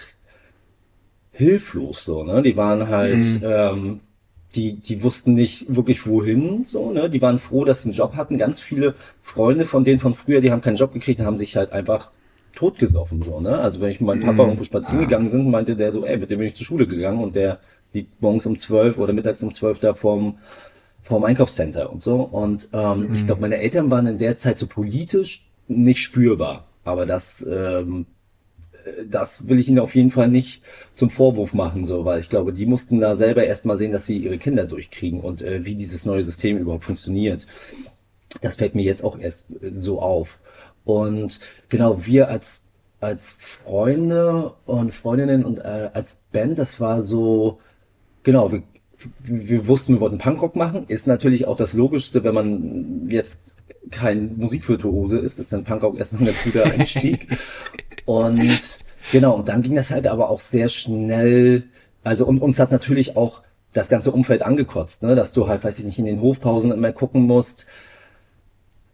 hilflos so, ne? Die waren halt, mhm. ähm, die, die wussten nicht wirklich wohin, so, ne? Die waren froh, dass sie einen Job hatten. Ganz viele Freunde von denen von früher, die haben keinen Job gekriegt und haben sich halt einfach totgesoffen, so, ne? Also wenn ich mit meinem Papa mm. irgendwo spazieren ah. gegangen sind, meinte der so, ey, mit dem bin ich zur Schule gegangen und der liegt morgens um zwölf oder mittags um zwölf da vorm, vorm Einkaufscenter und so. Und ähm, mm. ich glaube, meine Eltern waren in der Zeit so politisch nicht spürbar. Aber das ähm, das will ich ihnen auf jeden Fall nicht zum Vorwurf machen, so, weil ich glaube, die mussten da selber erstmal sehen, dass sie ihre Kinder durchkriegen und äh, wie dieses neue System überhaupt funktioniert. Das fällt mir jetzt auch erst äh, so auf. Und genau, wir als als Freunde und Freundinnen und äh, als Band, das war so, genau, wir, wir wussten, wir wollten Punkrock machen. Ist natürlich auch das Logischste, wenn man jetzt kein Musikvirtuose ist, ist dann Punkrock erstmal ein ganz guter Einstieg. Und genau, und dann ging das halt aber auch sehr schnell. Also und uns hat natürlich auch das ganze Umfeld angekotzt, ne? dass du halt, weiß ich nicht, in den Hofpausen immer gucken musst,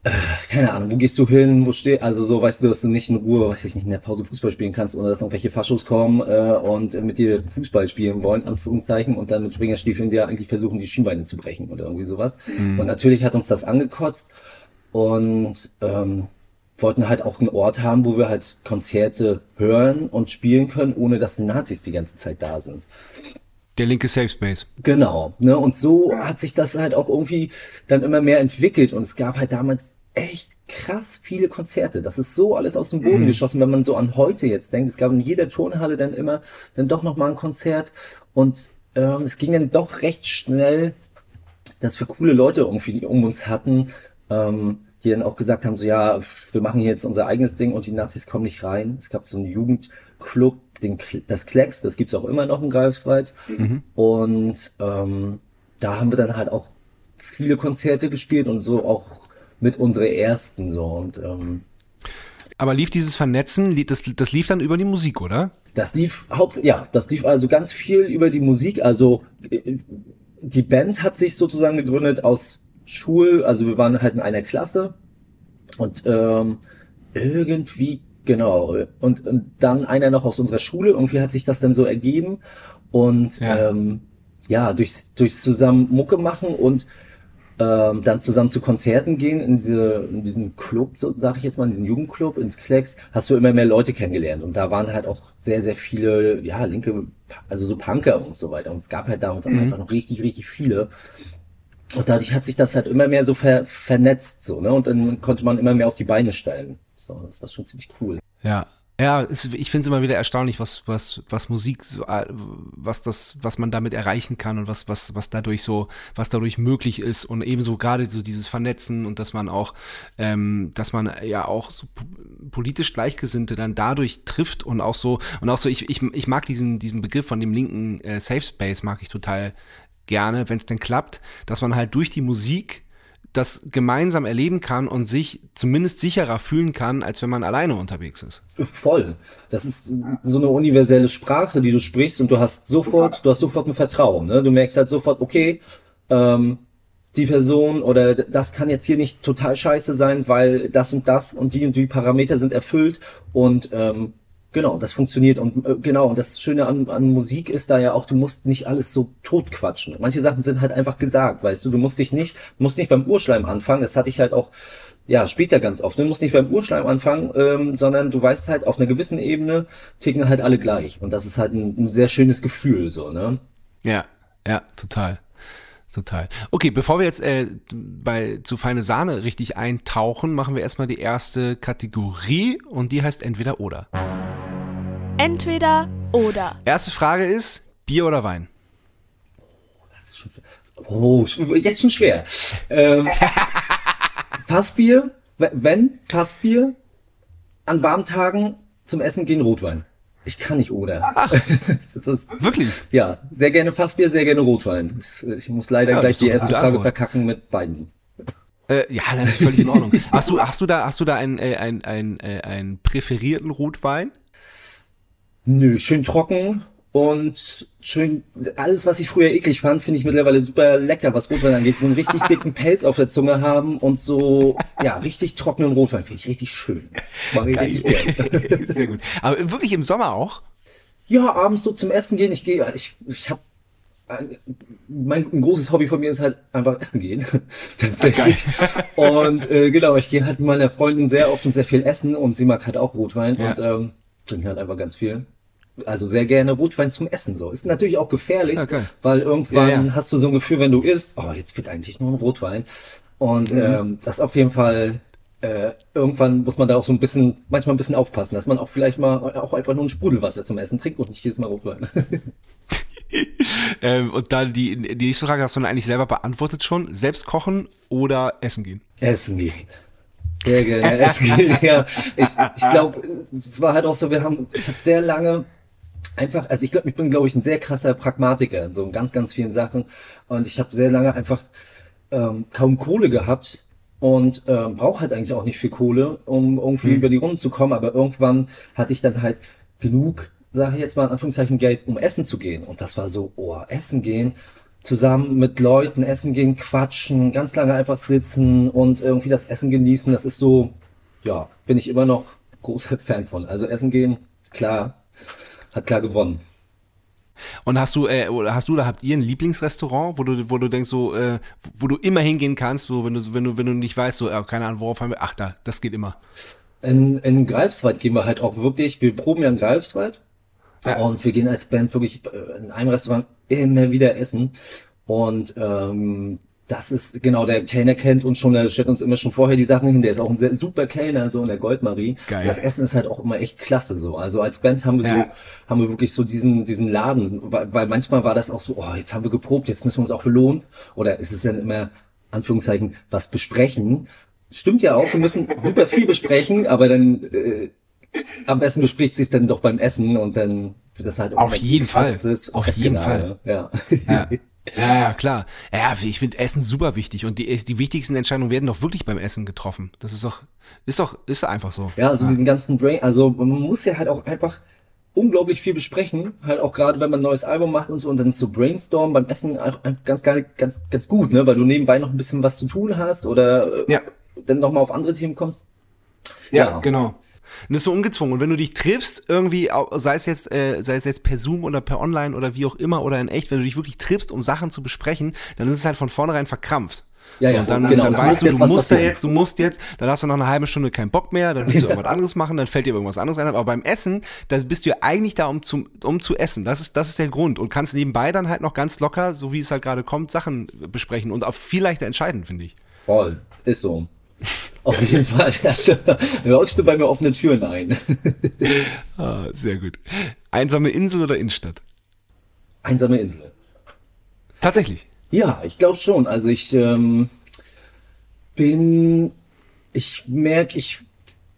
äh, keine Ahnung, wo gehst du hin, wo steht, also so weißt du, dass du nicht in Ruhe, weiß ich nicht, in der Pause Fußball spielen kannst, ohne dass irgendwelche Faschos kommen äh, und mit dir Fußball spielen wollen, Anführungszeichen, und dann mit Springerstiefeln dir eigentlich versuchen, die Schienbeine zu brechen oder irgendwie sowas. Mhm. Und natürlich hat uns das angekotzt und ähm, wollten halt auch einen Ort haben, wo wir halt Konzerte hören und spielen können, ohne dass Nazis die ganze Zeit da sind. Der linke Safe Space. Genau. Ne? Und so hat sich das halt auch irgendwie dann immer mehr entwickelt. Und es gab halt damals echt krass viele Konzerte. Das ist so alles aus dem Boden mhm. geschossen, wenn man so an heute jetzt denkt. Es gab in jeder Turnhalle dann immer dann doch noch mal ein Konzert. Und ähm, es ging dann doch recht schnell, dass wir coole Leute irgendwie um uns hatten. Ähm, die dann auch gesagt haben, so ja, wir machen jetzt unser eigenes Ding und die Nazis kommen nicht rein. Es gab so einen Jugendclub, den, das Klecks, das gibt's auch immer noch in Greifswald. Mhm. Und ähm, da haben wir dann halt auch viele Konzerte gespielt und so auch mit unsere ersten so und ähm, aber lief dieses Vernetzen, das, das lief dann über die Musik, oder? Das lief haupt, ja, das lief also ganz viel über die Musik. Also äh, die Band hat sich sozusagen gegründet aus Schul, also wir waren halt in einer Klasse und ähm, irgendwie genau und, und dann einer noch aus unserer Schule. Irgendwie hat sich das dann so ergeben und ja, ähm, ja durchs, durchs zusammen Mucke machen und ähm, dann zusammen zu Konzerten gehen in, diese, in diesen Club, so sage ich jetzt mal, in diesen Jugendclub, ins Klecks, hast du immer mehr Leute kennengelernt. Und da waren halt auch sehr, sehr viele, ja, linke, also so Punker und so weiter. Und es gab halt damals mhm. einfach noch richtig, richtig viele. Und dadurch hat sich das halt immer mehr so ver vernetzt, so, ne? Und dann konnte man immer mehr auf die Beine stellen. So, das war schon ziemlich cool. Ja. Ja, es, ich finde es immer wieder erstaunlich, was, was, was Musik, äh, was das, was man damit erreichen kann und was, was, was dadurch so, was dadurch möglich ist und ebenso gerade so dieses Vernetzen und dass man auch, ähm, dass man ja auch so politisch Gleichgesinnte dann dadurch trifft und auch so, und auch so, ich, ich, ich mag diesen, diesen Begriff von dem linken äh, Safe Space, mag ich total gerne, wenn es denn klappt, dass man halt durch die Musik das gemeinsam erleben kann und sich zumindest sicherer fühlen kann, als wenn man alleine unterwegs ist. Voll. Das ist so eine universelle Sprache, die du sprichst und du hast sofort, du hast sofort ein Vertrauen. Ne? Du merkst halt sofort, okay, ähm, die Person oder das kann jetzt hier nicht total scheiße sein, weil das und das und die und die Parameter sind erfüllt und ähm, Genau, das funktioniert und äh, genau, und das Schöne an, an Musik ist da ja auch, du musst nicht alles so totquatschen. Manche Sachen sind halt einfach gesagt, weißt du, du musst dich nicht, musst nicht beim Urschleim anfangen, das hatte ich halt auch ja, später ganz oft. Du musst nicht beim Urschleim anfangen, ähm, sondern du weißt halt, auf einer gewissen Ebene ticken halt alle gleich. Und das ist halt ein, ein sehr schönes Gefühl, so, ne? Ja, ja, total. Total. Okay, bevor wir jetzt äh, bei zu feine Sahne richtig eintauchen, machen wir erstmal die erste Kategorie und die heißt entweder oder. Entweder oder. Erste Frage ist Bier oder Wein? Das ist schon, oh, jetzt schon schwer. Ähm, Fassbier, wenn Fassbier, an warmen Tagen zum Essen gehen Rotwein. Ich kann nicht oder. Ach, das ist, wirklich? Ja, sehr gerne Fassbier, sehr gerne Rotwein. Ich muss leider ja, gleich die erste Frage verkacken mit beiden. Äh, ja, das ist völlig in Ordnung. hast du, hast du da, hast du da einen, äh, einen, einen, äh, einen präferierten Rotwein? Nö, schön trocken, und schön, alles, was ich früher eklig fand, finde ich mittlerweile super lecker, was Rotwein angeht. So einen richtig dicken Pelz auf der Zunge haben und so, ja, richtig trockenen Rotwein finde ich richtig schön. Mach ich richtig gerne. Sehr gut. Aber wirklich im Sommer auch? Ja, abends so zum Essen gehen. Ich gehe, ich, ich habe mein ein großes Hobby von mir ist halt einfach essen gehen. Tatsächlich. und äh, genau, ich gehe halt mit meiner Freundin sehr oft und sehr viel essen und sie mag halt auch Rotwein ja. und ähm, trinken halt einfach ganz viel also sehr gerne Rotwein zum Essen so. Ist natürlich auch gefährlich, okay. weil irgendwann ja, ja. hast du so ein Gefühl, wenn du isst, oh, jetzt wird eigentlich nur ein Rotwein. Und mhm. ähm, das auf jeden Fall, äh, irgendwann muss man da auch so ein bisschen, manchmal ein bisschen aufpassen, dass man auch vielleicht mal auch einfach nur ein Sprudelwasser zum Essen trinkt und nicht jedes Mal Rotwein. ähm, und dann die, die nächste Frage hast du dann eigentlich selber beantwortet schon. Selbst kochen oder essen gehen? Essen gehen. Sehr gerne essen gehen, ja. Ich, ich glaube, es war halt auch so, wir haben, ich habe sehr lange einfach, also ich glaube, ich bin, glaube ich, ein sehr krasser Pragmatiker in so ganz, ganz vielen Sachen. Und ich habe sehr lange einfach ähm, kaum Kohle gehabt und ähm, brauche halt eigentlich auch nicht viel Kohle, um irgendwie hm. über die Runden zu kommen. Aber irgendwann hatte ich dann halt genug, sage ich jetzt mal in Anführungszeichen, Geld, um essen zu gehen. Und das war so, oh, essen gehen, zusammen mit Leuten essen gehen, quatschen, ganz lange einfach sitzen und irgendwie das Essen genießen. Das ist so, ja, bin ich immer noch großer Fan von. Also essen gehen, klar, hat klar gewonnen. Und hast du, äh, oder hast du oder habt ihr ein Lieblingsrestaurant, wo du, wo du denkst, so, äh, wo du immer hingehen kannst, so, wenn du, wenn du, wenn du nicht weißt, so, äh, keine Ahnung, worauf haben wir, ach, da, das geht immer. In, in Greifswald gehen wir halt auch wirklich, wir proben ja in Greifswald. Ja. Und wir gehen als Band wirklich äh, in einem Restaurant immer wieder essen. Und ähm, das ist, genau, der Kellner kennt uns schon, der stellt uns immer schon vorher die Sachen hin, der ist auch ein sehr, super Kellner, so in der Goldmarie. Geil. Das Essen ist halt auch immer echt klasse, so. Also als Band haben wir ja. so, haben wir wirklich so diesen, diesen Laden, weil, weil manchmal war das auch so, oh, jetzt haben wir geprobt, jetzt müssen wir uns auch belohnen. Oder ist es dann immer, Anführungszeichen, was besprechen. Stimmt ja auch, wir müssen super viel besprechen, aber dann, äh, am besten bespricht sich dann doch beim Essen und dann wird das halt auf jeden Fall. Ist, auf jeden Fall. Ja. ja. Ja, ja, klar. Ja, ich finde Essen super wichtig und die, die wichtigsten Entscheidungen werden doch wirklich beim Essen getroffen. Das ist doch, ist doch, ist doch einfach so. Ja, also ja. diesen ganzen Brain, also man muss ja halt auch einfach unglaublich viel besprechen, halt auch gerade wenn man ein neues Album macht und so und dann ist so Brainstorm beim Essen auch ganz ganz ganz ganz gut, ne, weil du nebenbei noch ein bisschen was zu tun hast oder ja. dann noch mal auf andere Themen kommst. Ja, ja. genau. Und das ist so ungezwungen. Und wenn du dich triffst, irgendwie, sei es jetzt, äh, sei es jetzt per Zoom oder per Online oder wie auch immer oder in echt, wenn du dich wirklich triffst, um Sachen zu besprechen, dann ist es halt von vornherein verkrampft. Ja, so, ja, und dann, genau, dann weißt du, du musst da jetzt, du musst jetzt, dann hast du noch eine halbe Stunde keinen Bock mehr, dann willst du irgendwas anderes machen, dann fällt dir irgendwas anderes rein. Aber beim Essen, da bist du ja eigentlich da, um zu, um zu essen. Das ist, das ist der Grund. Und kannst nebenbei dann halt noch ganz locker, so wie es halt gerade kommt, Sachen besprechen und auch viel leichter entscheiden, finde ich. Voll, ist so. Auf jeden Fall. Also, läufst du bei mir offene Türen ein. ah, sehr gut. Einsame Insel oder Innenstadt? Einsame Insel. Tatsächlich? Ja, ich glaube schon. Also ich ähm, bin, ich merke, ich,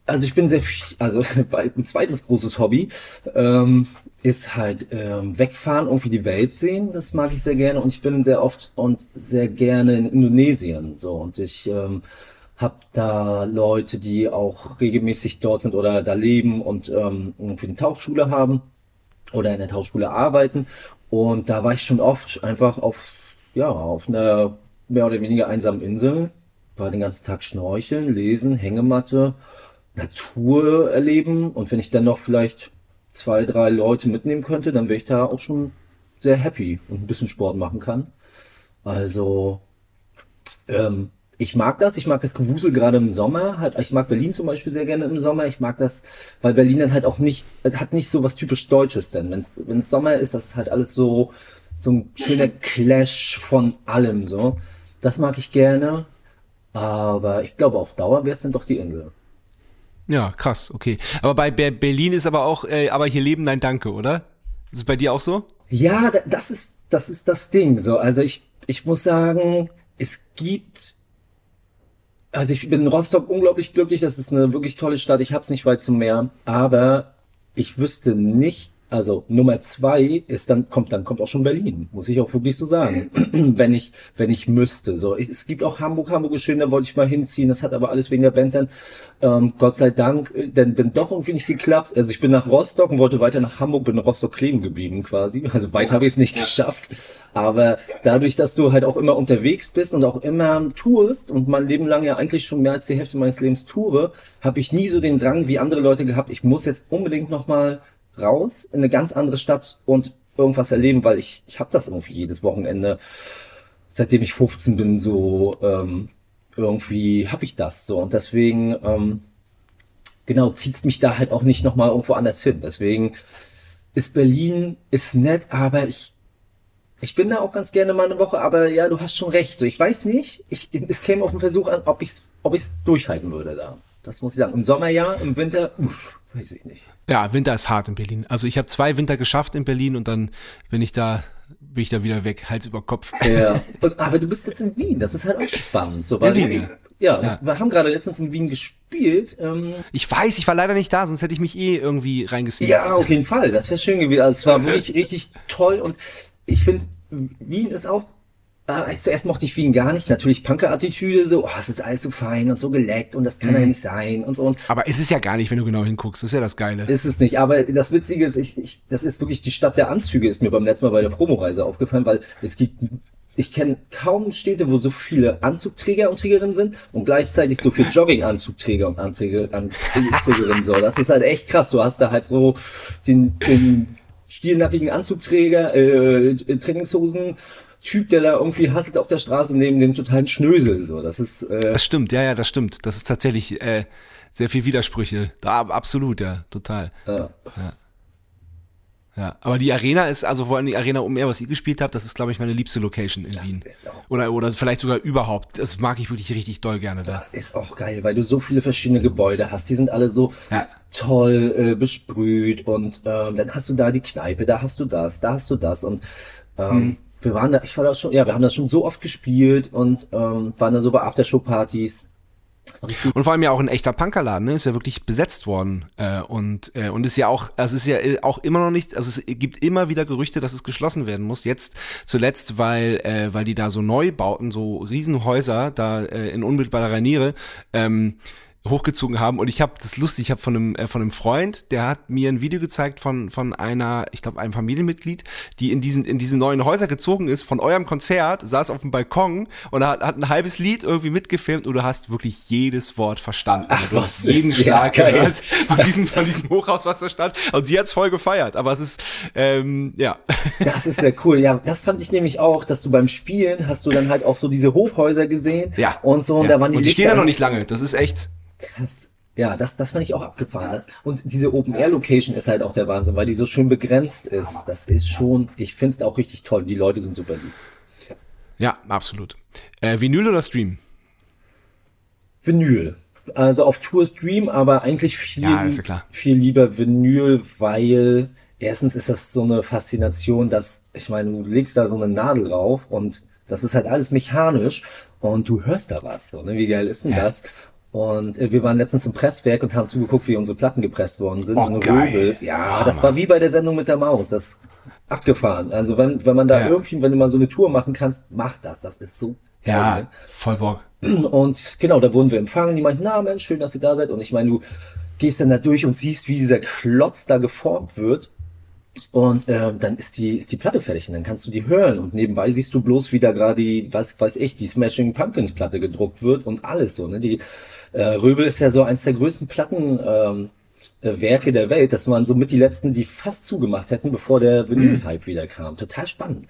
also ich bin sehr, also ein zweites großes Hobby ähm, ist halt ähm, wegfahren, irgendwie die Welt sehen. Das mag ich sehr gerne und ich bin sehr oft und sehr gerne in Indonesien. So und ich ähm, habe da Leute, die auch regelmäßig dort sind oder da leben und ähm, irgendwie eine Tauchschule haben oder in der Tauchschule arbeiten. Und da war ich schon oft einfach auf, ja, auf einer mehr oder weniger einsamen Insel, war den ganzen Tag schnorcheln, lesen, Hängematte, Natur erleben und wenn ich dann noch vielleicht zwei, drei Leute mitnehmen könnte, dann wäre ich da auch schon sehr happy und ein bisschen Sport machen kann. Also, ähm, ich mag das, ich mag das Gewusel gerade im Sommer. Halt, ich mag Berlin zum Beispiel sehr gerne im Sommer. Ich mag das, weil Berlin dann halt auch nicht, hat nicht so was typisch Deutsches denn. Wenn es Sommer ist, das ist halt alles so, so ein schöner Clash von allem so. Das mag ich gerne. Aber ich glaube, auf Dauer wäre es dann doch die Insel. Ja, krass, okay. Aber bei Berlin ist aber auch, äh, aber hier leben nein Danke, oder? Ist es bei dir auch so? Ja, das ist, das ist das Ding. So, also ich, ich muss sagen, es gibt also ich bin in Rostock unglaublich glücklich. Das ist eine wirklich tolle Stadt. Ich hab's nicht weit zum Meer, aber ich wüsste nicht, also Nummer zwei ist dann kommt dann kommt auch schon Berlin, muss ich auch wirklich so sagen, wenn ich wenn ich müsste. So es gibt auch Hamburg, Hamburg ist schön, da wollte ich mal hinziehen. Das hat aber alles wegen der Band dann ähm, Gott sei Dank äh, denn, denn doch irgendwie nicht geklappt. Also ich bin nach Rostock und wollte weiter nach Hamburg, bin in Rostock kleben geblieben quasi. Also weit habe ich es nicht geschafft. Aber dadurch, dass du halt auch immer unterwegs bist und auch immer tourst und mein Leben lang ja eigentlich schon mehr als die Hälfte meines Lebens toure, habe ich nie so den Drang wie andere Leute gehabt. Ich muss jetzt unbedingt noch mal raus in eine ganz andere Stadt und irgendwas erleben, weil ich, ich habe das irgendwie jedes Wochenende, seitdem ich 15 bin, so ähm, irgendwie habe ich das so. Und deswegen, ähm, genau, zieht's mich da halt auch nicht nochmal irgendwo anders hin. Deswegen ist Berlin, ist nett, aber ich ich bin da auch ganz gerne mal eine Woche, aber ja, du hast schon recht. So, ich weiß nicht, ich, es käme auf den Versuch an, ob ich's, ob ich's durchhalten würde da. Das muss ich sagen. Im Sommer ja, im Winter, uff, weiß ich nicht. Ja, Winter ist hart in Berlin. Also ich habe zwei Winter geschafft in Berlin und dann bin ich da bin ich da wieder weg, Hals über Kopf. Ja, und, aber du bist jetzt in Wien, das ist halt auch spannend. So, weil Wien, ja. ja. wir haben gerade letztens in Wien gespielt. Ähm, ich weiß, ich war leider nicht da, sonst hätte ich mich eh irgendwie reingesneakt. Ja, auf jeden Fall, das wäre schön gewesen. Also es war wirklich richtig toll und ich finde, Wien ist auch äh, zuerst mochte ich Wien gar nicht. Natürlich Punker-Attitüde, so, oh, es ist alles so fein und so geleckt und das kann mhm. ja nicht sein und so. Und aber es ist ja gar nicht, wenn du genau hinguckst. Das ist ja das Geile. Ist es nicht. Aber das Witzige ist, ich, ich, das ist wirklich die Stadt der Anzüge, ist mir beim letzten Mal bei der Promoreise aufgefallen, weil es gibt ich kenne kaum Städte, wo so viele Anzugträger und Trägerinnen sind und gleichzeitig so viele Jogging-Anzugträger und Anträger, Anzugträgerinnen. So, das ist halt echt krass. Du hast da halt so den, den stielnackigen Anzugträger, äh, Trainingshosen, Typ, der da irgendwie hasselt auf der Straße neben dem totalen Schnösel. So, das ist. Äh das stimmt, ja, ja, das stimmt. Das ist tatsächlich äh, sehr viel Widersprüche. Da absolut, ja, total. Ja. ja. Ja, aber die Arena ist, also vor allem die Arena um was ihr gespielt habt, das ist, glaube ich, meine liebste Location in das Wien. Oder, oder vielleicht sogar überhaupt. Das mag ich wirklich richtig doll gerne da. Das ist auch geil, weil du so viele verschiedene Gebäude hast. Die sind alle so ja. toll äh, besprüht und ähm, dann hast du da die Kneipe, da hast du das, da hast du das und ähm, hm wir waren da, ich war da schon, ja, wir haben das schon so oft gespielt und ähm, waren da so bei Aftershow-Partys. Und vor allem ja auch ein echter Punkerladen, ne? Ist ja wirklich besetzt worden. Äh, und, äh, und ist ja auch, also es ist ja äh, auch immer noch nicht, also es gibt immer wieder Gerüchte, dass es geschlossen werden muss. Jetzt zuletzt, weil, äh, weil die da so neu bauten, so Riesenhäuser da äh, in unmittelbarer Nähe, ähm, hochgezogen haben und ich habe das lustig, ich habe von einem äh, von einem Freund, der hat mir ein Video gezeigt von von einer, ich glaube einem Familienmitglied, die in diesen in diese neuen Häuser gezogen ist von eurem Konzert, saß auf dem Balkon und hat, hat ein halbes Lied irgendwie mitgefilmt und du hast wirklich jedes Wort verstanden. Ach, du hast jeden Schlag gehört von diesem von diesem Hochhaus, was da stand. Und sie hat's voll gefeiert, aber es ist ähm, ja. Das ist sehr cool. Ja, das fand ich nämlich auch, dass du beim Spielen hast du dann halt auch so diese Hochhäuser gesehen ja. und so und ja. da waren die und die stehen da noch nicht lange. Das ist echt Krass. Ja, das, das fand ich auch abgefahren. Das, und diese Open-Air-Location ist halt auch der Wahnsinn, weil die so schön begrenzt ist. Das ist schon, ich finde es auch richtig toll. Die Leute sind super lieb. Ja, absolut. Äh, Vinyl oder Stream? Vinyl. Also auf Tour Stream, aber eigentlich viel, ja, ja viel lieber Vinyl, weil erstens ist das so eine Faszination, dass, ich meine, du legst da so eine Nadel drauf und das ist halt alles mechanisch und du hörst da was. So, ne? Wie geil ist denn ja. das? Und äh, wir waren letztens im Presswerk und haben zugeguckt, wie unsere Platten gepresst worden sind. Oh, geil. Ja, oh, das war wie bei der Sendung mit der Maus. Das abgefahren. Also wenn, wenn man da ja. irgendwie, wenn du mal so eine Tour machen kannst, mach das. Das ist so. Ja, ne? voll Bock. Und genau, da wurden wir empfangen. Die meinten, na Mensch, schön, dass ihr da seid. Und ich meine, du gehst dann da durch und siehst, wie dieser Klotz da geformt wird. Und äh, dann ist die ist die Platte fertig und dann kannst du die hören und nebenbei siehst du bloß wie da gerade die was weiß ich die Smashing Pumpkins Platte gedruckt wird und alles so ne die äh, Röbel ist ja so eins der größten Platten ähm, äh, Werke der Welt. Das waren so mit die letzten, die fast zugemacht hätten, bevor der Vinyl-Hype wieder kam. Total spannend.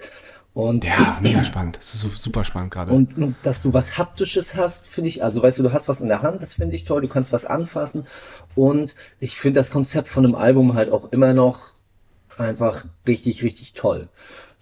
Und ja, mega spannend. Das ist super spannend gerade. Und, und dass du was Haptisches hast, finde ich, also weißt du, du hast was in der Hand, das finde ich toll, du kannst was anfassen. Und ich finde das Konzept von einem Album halt auch immer noch einfach richtig, richtig toll.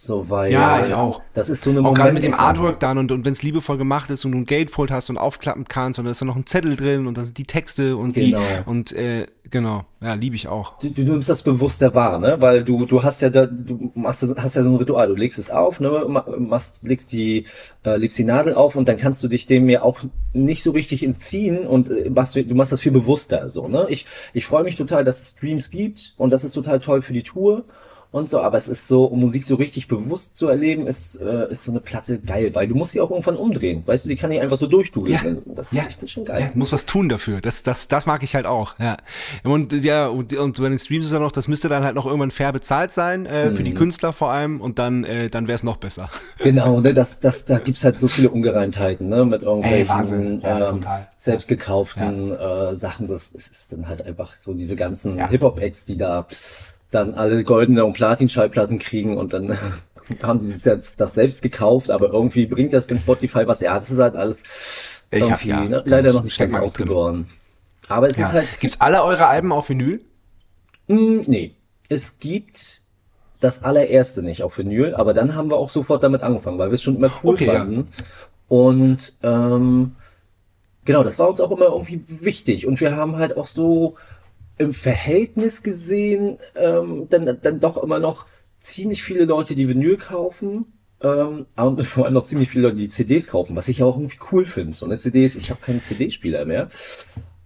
So, weil. Ja, ich auch. Das ist so eine Auch gerade mit dem Artwork dann und, und wenn es liebevoll gemacht ist und du ein Gatefold hast und aufklappen kannst und da ist dann noch ein Zettel drin und da sind die Texte und genau. die und äh, genau, ja, liebe ich auch. Du, du nimmst das bewusster wahr, ne? Weil du du hast ja da du machst hast ja so ein Ritual, du legst es auf, ne? Machst legst die äh, legst die Nadel auf und dann kannst du dich dem ja auch nicht so richtig entziehen und äh, machst, du machst das viel bewusster so, ne? Ich ich freue mich total, dass es Streams gibt und das ist total toll für die Tour und so, aber es ist so, um Musik so richtig bewusst zu erleben, ist, äh, ist so eine Platte geil, weil du musst sie auch irgendwann umdrehen. Weißt du, die kann ich einfach so durchdudeln. Ja, das ja, ich bin schon geil. Ja, muss was tun dafür. Das, das, das mag ich halt auch. Ja. Und ja, und, und bei den Streams ist ja noch, das müsste dann halt noch irgendwann fair bezahlt sein, äh, für die mhm. Künstler vor allem, und dann, äh, dann wäre es noch besser. Genau, ne, das, das, da gibt's halt so viele Ungereimtheiten, ne, mit irgendwelchen Ey, ja, ähm, selbst gekauften äh, Sachen. Das, es ist dann halt einfach so diese ganzen Hip-Hop-Acts, die da dann alle goldene und Platin-Schallplatten kriegen und dann haben die sich jetzt das selbst gekauft, aber irgendwie bringt das den Spotify was. Ja, das ist halt alles ich hab, ja, ne, leider noch nicht ganz ausgegoren. Aber es ja. ist halt. Gibt's alle eure Alben auf Vinyl? Mm, nee. Es gibt das allererste nicht auf Vinyl, aber dann haben wir auch sofort damit angefangen, weil wir es schon immer cool okay, fanden. Ja. Und ähm, genau, das war uns auch immer irgendwie wichtig. Und wir haben halt auch so im Verhältnis gesehen ähm, dann, dann doch immer noch ziemlich viele Leute, die Vinyl kaufen. Ähm, und vor allem noch ziemlich viele Leute, die CDs kaufen, was ich auch irgendwie cool finde. So eine CDs, ich habe keinen CD-Spieler mehr.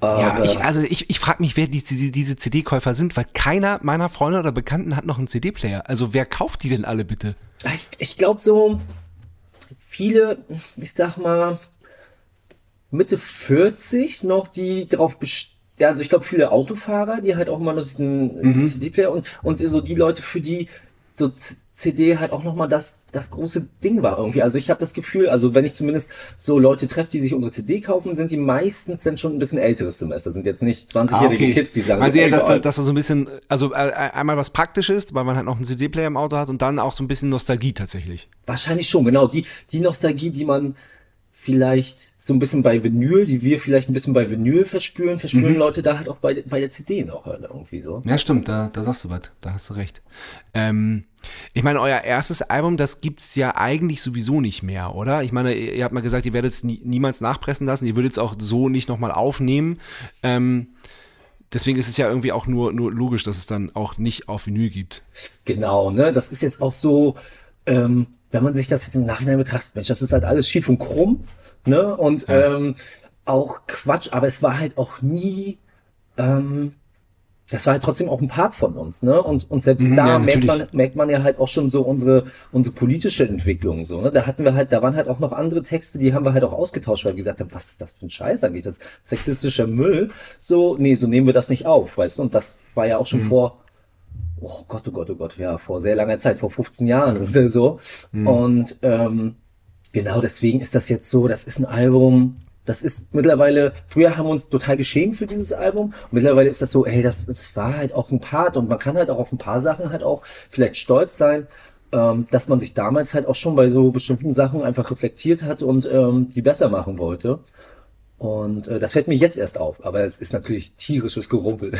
ja, ich, also ich, ich frage mich, wer die, diese, diese CD-Käufer sind, weil keiner meiner Freunde oder Bekannten hat noch einen CD-Player. Also wer kauft die denn alle bitte? Ich, ich glaube so viele, ich sag mal, Mitte 40 noch, die darauf bestehen ja, also ich glaube viele Autofahrer, die halt auch immer noch diesen mhm. CD-Player und, und so die Leute, für die so CD halt auch nochmal das, das große Ding war irgendwie. Also ich habe das Gefühl, also wenn ich zumindest so Leute treffe, die sich unsere CD kaufen, sind die meistens dann schon ein bisschen älteres Semester. Sind jetzt nicht 20-jährige ah, okay. Kids, die sagen. Also ja, dass, da, dass da so ein bisschen, also äh, einmal was praktisch ist, weil man halt noch einen CD-Player im Auto hat und dann auch so ein bisschen Nostalgie tatsächlich. Wahrscheinlich schon, genau. Die, die Nostalgie, die man vielleicht so ein bisschen bei Vinyl, die wir vielleicht ein bisschen bei Vinyl verspüren, verspüren mhm. Leute da halt auch bei, bei der CD noch halt irgendwie so. Ja, stimmt, da, da sagst du was, da hast du recht. Ähm, ich meine, euer erstes Album, das gibt's ja eigentlich sowieso nicht mehr, oder? Ich meine, ihr, ihr habt mal gesagt, ihr werdet es nie, niemals nachpressen lassen, ihr würdet es auch so nicht nochmal aufnehmen. Ähm, deswegen ist es ja irgendwie auch nur, nur logisch, dass es dann auch nicht auf Vinyl gibt. Genau, ne? Das ist jetzt auch so, ähm, wenn man sich das jetzt im Nachhinein betrachtet, Mensch, das ist halt alles schief und krumm, ne? Und ja. ähm, auch Quatsch, aber es war halt auch nie, ähm, das war halt trotzdem auch ein Part von uns, ne? Und, und selbst mhm, da ja, merkt man, merkt man ja halt auch schon so unsere, unsere politische Entwicklung, so, ne? Da hatten wir halt, da waren halt auch noch andere Texte, die haben wir halt auch ausgetauscht, weil wir gesagt haben, was ist das für ein Scheiß eigentlich? Das sexistischer Müll. So, nee, so nehmen wir das nicht auf, weißt du? Und das war ja auch schon mhm. vor, oh Gott, oh Gott, oh Gott, ja, vor sehr langer Zeit, vor 15 Jahren oder so. Mhm. Und ähm, genau deswegen ist das jetzt so, das ist ein Album, das ist mittlerweile, früher haben wir uns total geschämt für dieses Album. Und mittlerweile ist das so, ey, das, das war halt auch ein Part und man kann halt auch auf ein paar Sachen halt auch vielleicht stolz sein, ähm, dass man sich damals halt auch schon bei so bestimmten Sachen einfach reflektiert hat und ähm, die besser machen wollte. Und äh, das fällt mir jetzt erst auf, aber es ist natürlich tierisches Gerumpel.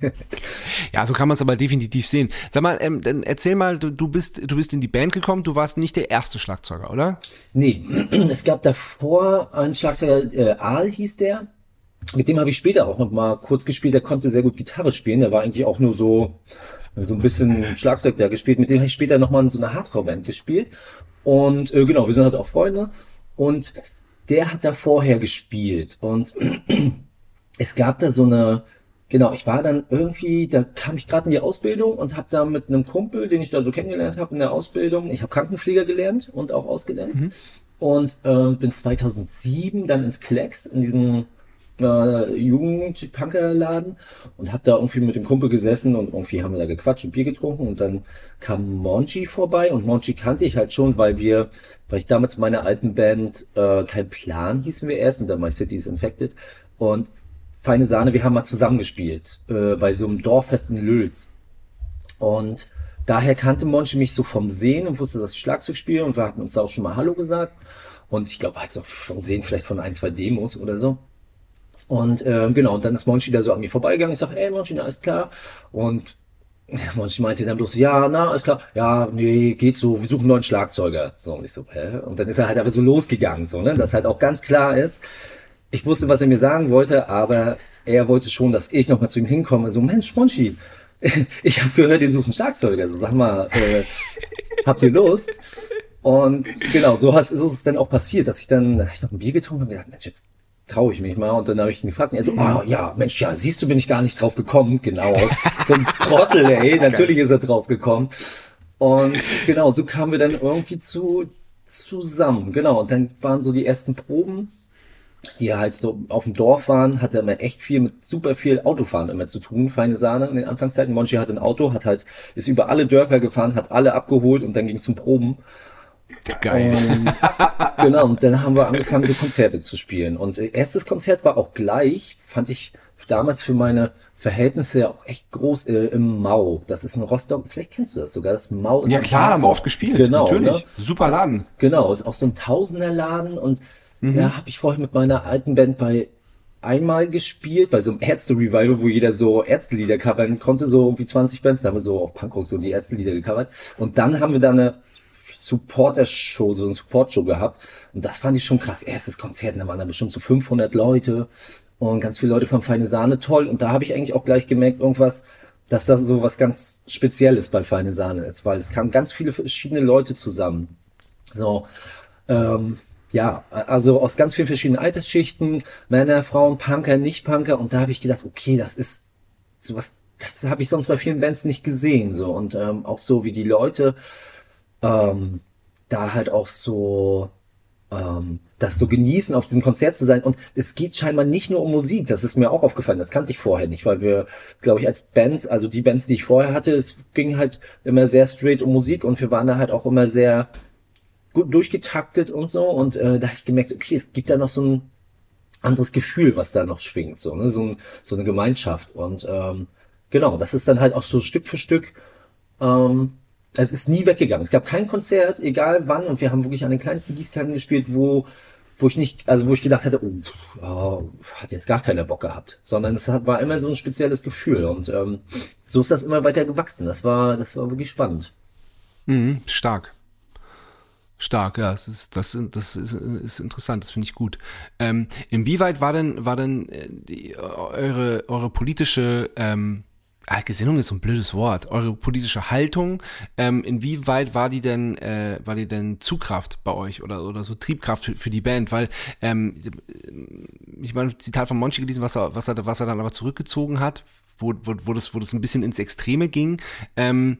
ja, so kann man es aber definitiv sehen. Sag mal, ähm, dann erzähl mal, du, du, bist, du bist in die Band gekommen, du warst nicht der erste Schlagzeuger, oder? Nee, es gab davor einen Schlagzeuger, äh, Aal hieß der. Mit dem habe ich später auch noch mal kurz gespielt. Der konnte sehr gut Gitarre spielen. Der war eigentlich auch nur so so ein bisschen Schlagzeug da gespielt. Mit dem habe ich später noch mal in so einer Hardcore-Band gespielt. Und äh, genau, wir sind halt auch Freunde. Und der hat da vorher gespielt und es gab da so eine, genau, ich war dann irgendwie, da kam ich gerade in die Ausbildung und habe da mit einem Kumpel, den ich da so kennengelernt habe in der Ausbildung, ich habe Krankenpfleger gelernt und auch ausgelernt mhm. und äh, bin 2007 dann ins Klecks in diesen äh, Jugend-Punkerladen und habe da irgendwie mit dem Kumpel gesessen und irgendwie haben wir da gequatscht und Bier getrunken und dann kam Monchi vorbei und Monchi kannte ich halt schon, weil wir, weil ich damals meiner alten Band äh, kein Plan hießen wir erst und dann My City is Infected und Feine Sahne, wir haben mal zusammengespielt äh, bei so einem Dorffest in Lülz. Und daher kannte Monchi mich so vom Sehen und wusste, dass ich Schlagzeug spiele und wir hatten uns auch schon mal Hallo gesagt. Und ich glaube halt so vom Sehen vielleicht von ein, zwei Demos oder so. Und äh, genau, und dann ist Monchi da so an mir vorbeigegangen. Ich sage, ey Monchi, na, ist klar. Und Monchi meinte dann bloß, ja, na, alles klar. Ja, nee, geht so, wir suchen neuen Schlagzeuger. So, und ich so, hä? Und dann ist er halt aber so losgegangen, so, ne, dass halt auch ganz klar ist. Ich wusste, was er mir sagen wollte, aber er wollte schon, dass ich nochmal zu ihm hinkomme. So, Mensch, Monchi, ich habe gehört, ihr suchen Schlagzeuger. So, sag mal, äh, habt ihr Lust? Und genau, so, hat, so ist es dann auch passiert, dass ich dann, ich noch ein Bier getrunken und gedacht, Mensch, jetzt traue ich mich mal. Und dann habe ich ihn gefragt, und er so, oh, ja, Mensch, ja, siehst du, bin ich gar nicht drauf gekommen. Genau, so ein Trottel, ey, natürlich ist er drauf gekommen. Und genau, so kamen wir dann irgendwie zu zusammen. Genau, und dann waren so die ersten Proben, die halt so auf dem Dorf waren, hatte immer echt viel mit super viel Autofahren immer zu tun, feine Sahne in den Anfangszeiten. Monchi hat ein Auto, hat halt, ist über alle Dörfer gefahren, hat alle abgeholt und dann ging es zum Proben. Geil. Und, genau, und dann haben wir angefangen, so Konzerte zu spielen. Und erstes Konzert war auch gleich, fand ich damals für meine Verhältnisse ja auch echt groß äh, im Mau. Das ist in Rostock, vielleicht kennst du das sogar. Das Mau ist Ja klar, haben wir oft gespielt. Genau, natürlich. Ne? Super Laden. Genau, ist auch so ein Tausenderladen und mhm. da habe ich vorher mit meiner alten Band bei einmal gespielt, bei so einem Ärzte-Revival, wo jeder so Ärzte-Lieder covern konnte, so irgendwie 20 Bands, da haben wir so auf Punkrock so die Ärzte-Lieder gecovert. Und dann haben wir da eine Supporter-Show, so eine Support-Show gehabt. Und das fand ich schon krass. Erstes Konzert, da waren da bestimmt so 500 Leute und ganz viele Leute von Feine Sahne toll. Und da habe ich eigentlich auch gleich gemerkt, irgendwas, dass das so was ganz Spezielles bei Feine Sahne ist, weil es kamen ganz viele verschiedene Leute zusammen. So, ähm, ja, also aus ganz vielen verschiedenen Altersschichten, Männer, Frauen, Punker, Nicht-Punker. Und da habe ich gedacht, okay, das ist sowas, das habe ich sonst bei vielen Bands nicht gesehen. So und ähm, auch so wie die Leute ähm, da halt auch so ähm, das so genießen, auf diesem Konzert zu sein. Und es geht scheinbar nicht nur um Musik, das ist mir auch aufgefallen, das kannte ich vorher nicht, weil wir, glaube ich, als Band, also die Bands, die ich vorher hatte, es ging halt immer sehr straight um Musik und wir waren da halt auch immer sehr gut durchgetaktet und so. Und äh, da habe ich gemerkt, okay, es gibt da noch so ein anderes Gefühl, was da noch schwingt, so, ne? so, ein, so eine Gemeinschaft. Und ähm, genau, das ist dann halt auch so Stück für Stück ähm, es ist nie weggegangen. Es gab kein Konzert, egal wann, und wir haben wirklich an den kleinsten Gießkannen gespielt, wo, wo ich nicht, also wo ich gedacht hätte, oh, oh, hat jetzt gar keiner Bock gehabt, sondern es war immer so ein spezielles Gefühl und ähm, so ist das immer weiter gewachsen. Das war, das war wirklich spannend. Mhm, stark. Stark, ja, das ist, das, das ist, ist interessant, das finde ich gut. Ähm, inwieweit war denn, war denn äh, die, eure, eure politische ähm, Gesinnung ist so ein blödes Wort. Eure politische Haltung, ähm, inwieweit war die denn, äh, war die denn Zugkraft bei euch oder, oder so Triebkraft für, für die Band? Weil, ähm, ich meine, Zitat von Monchi gelesen, was er, was er, was er dann aber zurückgezogen hat, wo, wo, wo das, wo das ein bisschen ins Extreme ging. Ähm,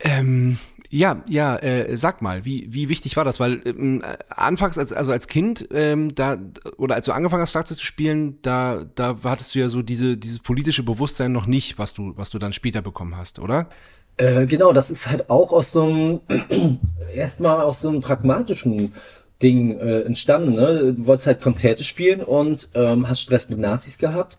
ähm, ja, ja, äh, sag mal, wie, wie wichtig war das? Weil ähm, anfangs, als, also als Kind, ähm, da, oder als du angefangen hast, Schlagzeug zu spielen, da, da hattest du ja so diese, dieses politische Bewusstsein noch nicht, was du, was du dann später bekommen hast, oder? Äh, genau, das ist halt auch aus so einem, erstmal aus so einem pragmatischen Ding äh, entstanden. Ne? Du wolltest halt Konzerte spielen und ähm, hast Stress mit Nazis gehabt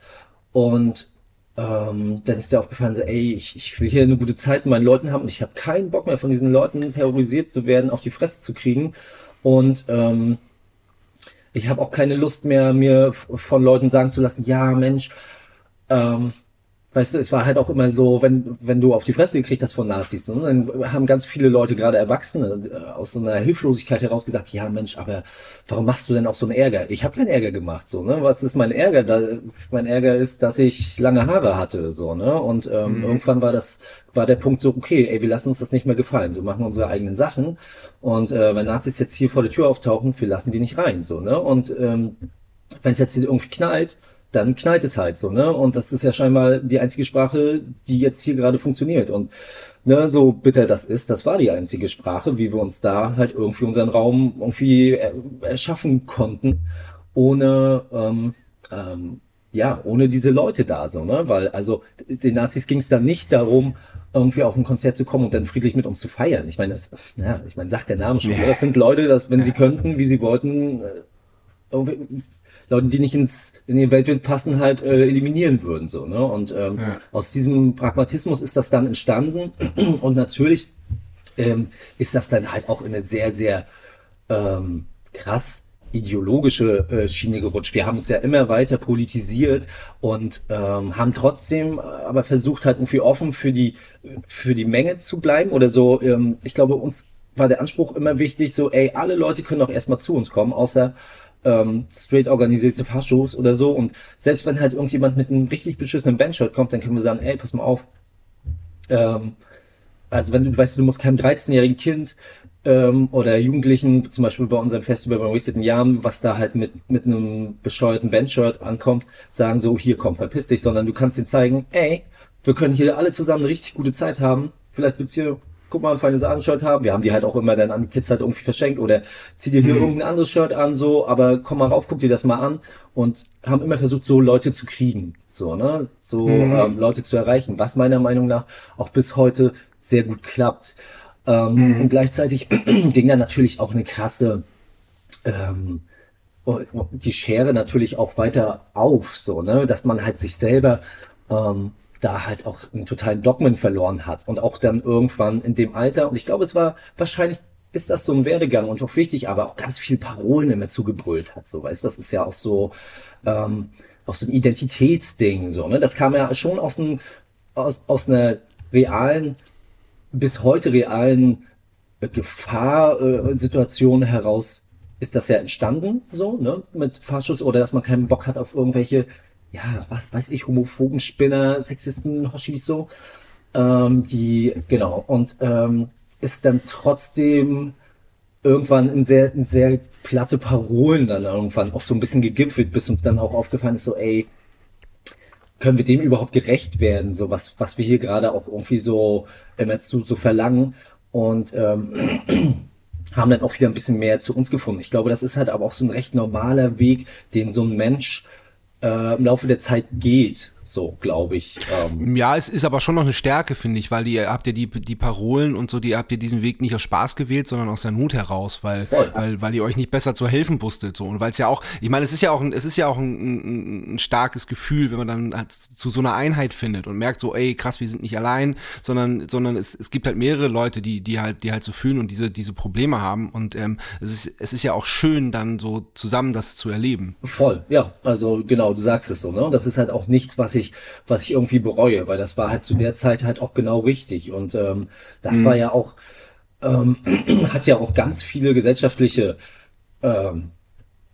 und ähm, dann ist dir aufgefallen, so, ey, ich, ich will hier eine gute Zeit mit meinen Leuten haben und ich habe keinen Bock mehr von diesen Leuten terrorisiert zu werden, auf die Fresse zu kriegen. Und ähm, ich habe auch keine Lust mehr, mir von Leuten sagen zu lassen, ja, Mensch, ähm, weißt du, es war halt auch immer so, wenn, wenn du auf die Fresse gekriegt hast von Nazis, ne, dann haben ganz viele Leute, gerade Erwachsene, äh, aus so einer Hilflosigkeit heraus gesagt, ja Mensch, aber warum machst du denn auch so einen Ärger? Ich habe keinen Ärger gemacht, so, ne? Was ist mein Ärger? Da, mein Ärger ist, dass ich lange Haare hatte, so, ne? Und ähm, mhm. irgendwann war das, war der Punkt so, okay, ey, wir lassen uns das nicht mehr gefallen, so machen unsere eigenen Sachen. Und äh, wenn Nazis jetzt hier vor der Tür auftauchen, wir lassen die nicht rein, so, ne? Und ähm, wenn es jetzt irgendwie knallt, dann knallt es halt so, ne? Und das ist ja scheinbar die einzige Sprache, die jetzt hier gerade funktioniert. Und ne, so bitter das ist, das war die einzige Sprache, wie wir uns da halt irgendwie unseren Raum irgendwie erschaffen konnten, ohne ähm, ähm, ja, ohne diese Leute da so, ne? Weil also den Nazis ging es dann nicht darum, irgendwie auf ein Konzert zu kommen und dann friedlich mit uns zu feiern. Ich meine, das, ja, ich meine, sagt der Name schon. Ja. Das sind Leute, dass wenn sie könnten, wie sie wollten, äh, irgendwie Leute, die nicht ins in den Weltbild passen, halt äh, eliminieren würden. so ne? Und ähm, ja. aus diesem Pragmatismus ist das dann entstanden. Und natürlich ähm, ist das dann halt auch in eine sehr, sehr ähm, krass ideologische äh, Schiene gerutscht. Wir haben uns ja immer weiter politisiert und ähm, haben trotzdem äh, aber versucht halt irgendwie offen für die für die Menge zu bleiben oder so. Ähm, ich glaube, uns war der Anspruch immer wichtig, so, ey, alle Leute können auch erstmal zu uns kommen, außer ähm, straight organisierte Faschos oder so. Und selbst wenn halt irgendjemand mit einem richtig beschissenen Bandshirt kommt, dann können wir sagen, ey, pass mal auf. Ähm, also wenn du weißt, du musst keinem 13-jährigen Kind ähm, oder Jugendlichen, zum Beispiel bei unserem Festival bei Wasted Yam, was da halt mit, mit einem bescheuerten Bandshirt ankommt, sagen so, hier komm, verpiss dich, sondern du kannst ihnen zeigen, ey, wir können hier alle zusammen eine richtig gute Zeit haben. Vielleicht du hier, guck mal, ein feines Abendshirт haben. Wir haben die halt auch immer dann an die Kids halt irgendwie verschenkt oder zieh dir hier mhm. irgendein anderes Shirt an, so, aber komm mal rauf, guck dir das mal an und haben immer versucht, so Leute zu kriegen, so, ne, so mhm. ähm, Leute zu erreichen, was meiner Meinung nach auch bis heute sehr gut klappt. Ähm, mhm. Und gleichzeitig ging da natürlich auch eine krasse, ähm, die Schere natürlich auch weiter auf, so, ne, dass man halt sich selber ähm, da halt auch einen totalen Dogmen verloren hat und auch dann irgendwann in dem Alter, und ich glaube, es war wahrscheinlich ist das so ein Werdegang und auch wichtig, aber auch ganz viel Parolen immer zugebrüllt hat, so, weißt du, das ist ja auch so, ähm, auch so ein Identitätsding, so, ne, das kam ja schon aus, ein, aus, aus einer realen bis heute realen Gefahrsituationen äh, heraus ist das ja entstanden, so, ne, mit Fahrschuss oder dass man keinen Bock hat auf irgendwelche, ja, was weiß ich, homophoben Spinner, Sexisten, Hoshis so, ähm, die, genau, und ähm, ist dann trotzdem irgendwann in sehr, in sehr platte Parolen dann irgendwann auch so ein bisschen gegipfelt, bis uns dann auch aufgefallen ist, so, ey, können wir dem überhaupt gerecht werden, so was, was wir hier gerade auch irgendwie so immer zu so verlangen. Und ähm, haben dann auch wieder ein bisschen mehr zu uns gefunden. Ich glaube, das ist halt aber auch so ein recht normaler Weg, den so ein Mensch äh, im Laufe der Zeit geht. So, glaube ich. Ähm. Ja, es ist aber schon noch eine Stärke, finde ich, weil ihr habt ja die, die Parolen und so, die habt ihr diesen Weg nicht aus Spaß gewählt, sondern aus der Not heraus, weil, weil, weil ihr euch nicht besser zu helfen wusstet. So. Und weil es ja auch, ich meine, es ist ja auch ein, es ist ja auch ein, ein, ein starkes Gefühl, wenn man dann halt zu so einer Einheit findet und merkt so, ey, krass, wir sind nicht allein, sondern, sondern es, es gibt halt mehrere Leute, die, die halt, die halt so fühlen und diese, diese Probleme haben. Und ähm, es ist, es ist ja auch schön, dann so zusammen das zu erleben. Voll, ja. Also genau, du sagst es so, ne? Das ist halt auch nichts, was ich, was ich irgendwie bereue, weil das war halt zu der Zeit halt auch genau richtig. Und ähm, das mhm. war ja auch, ähm, hat ja auch ganz viele gesellschaftliche ähm,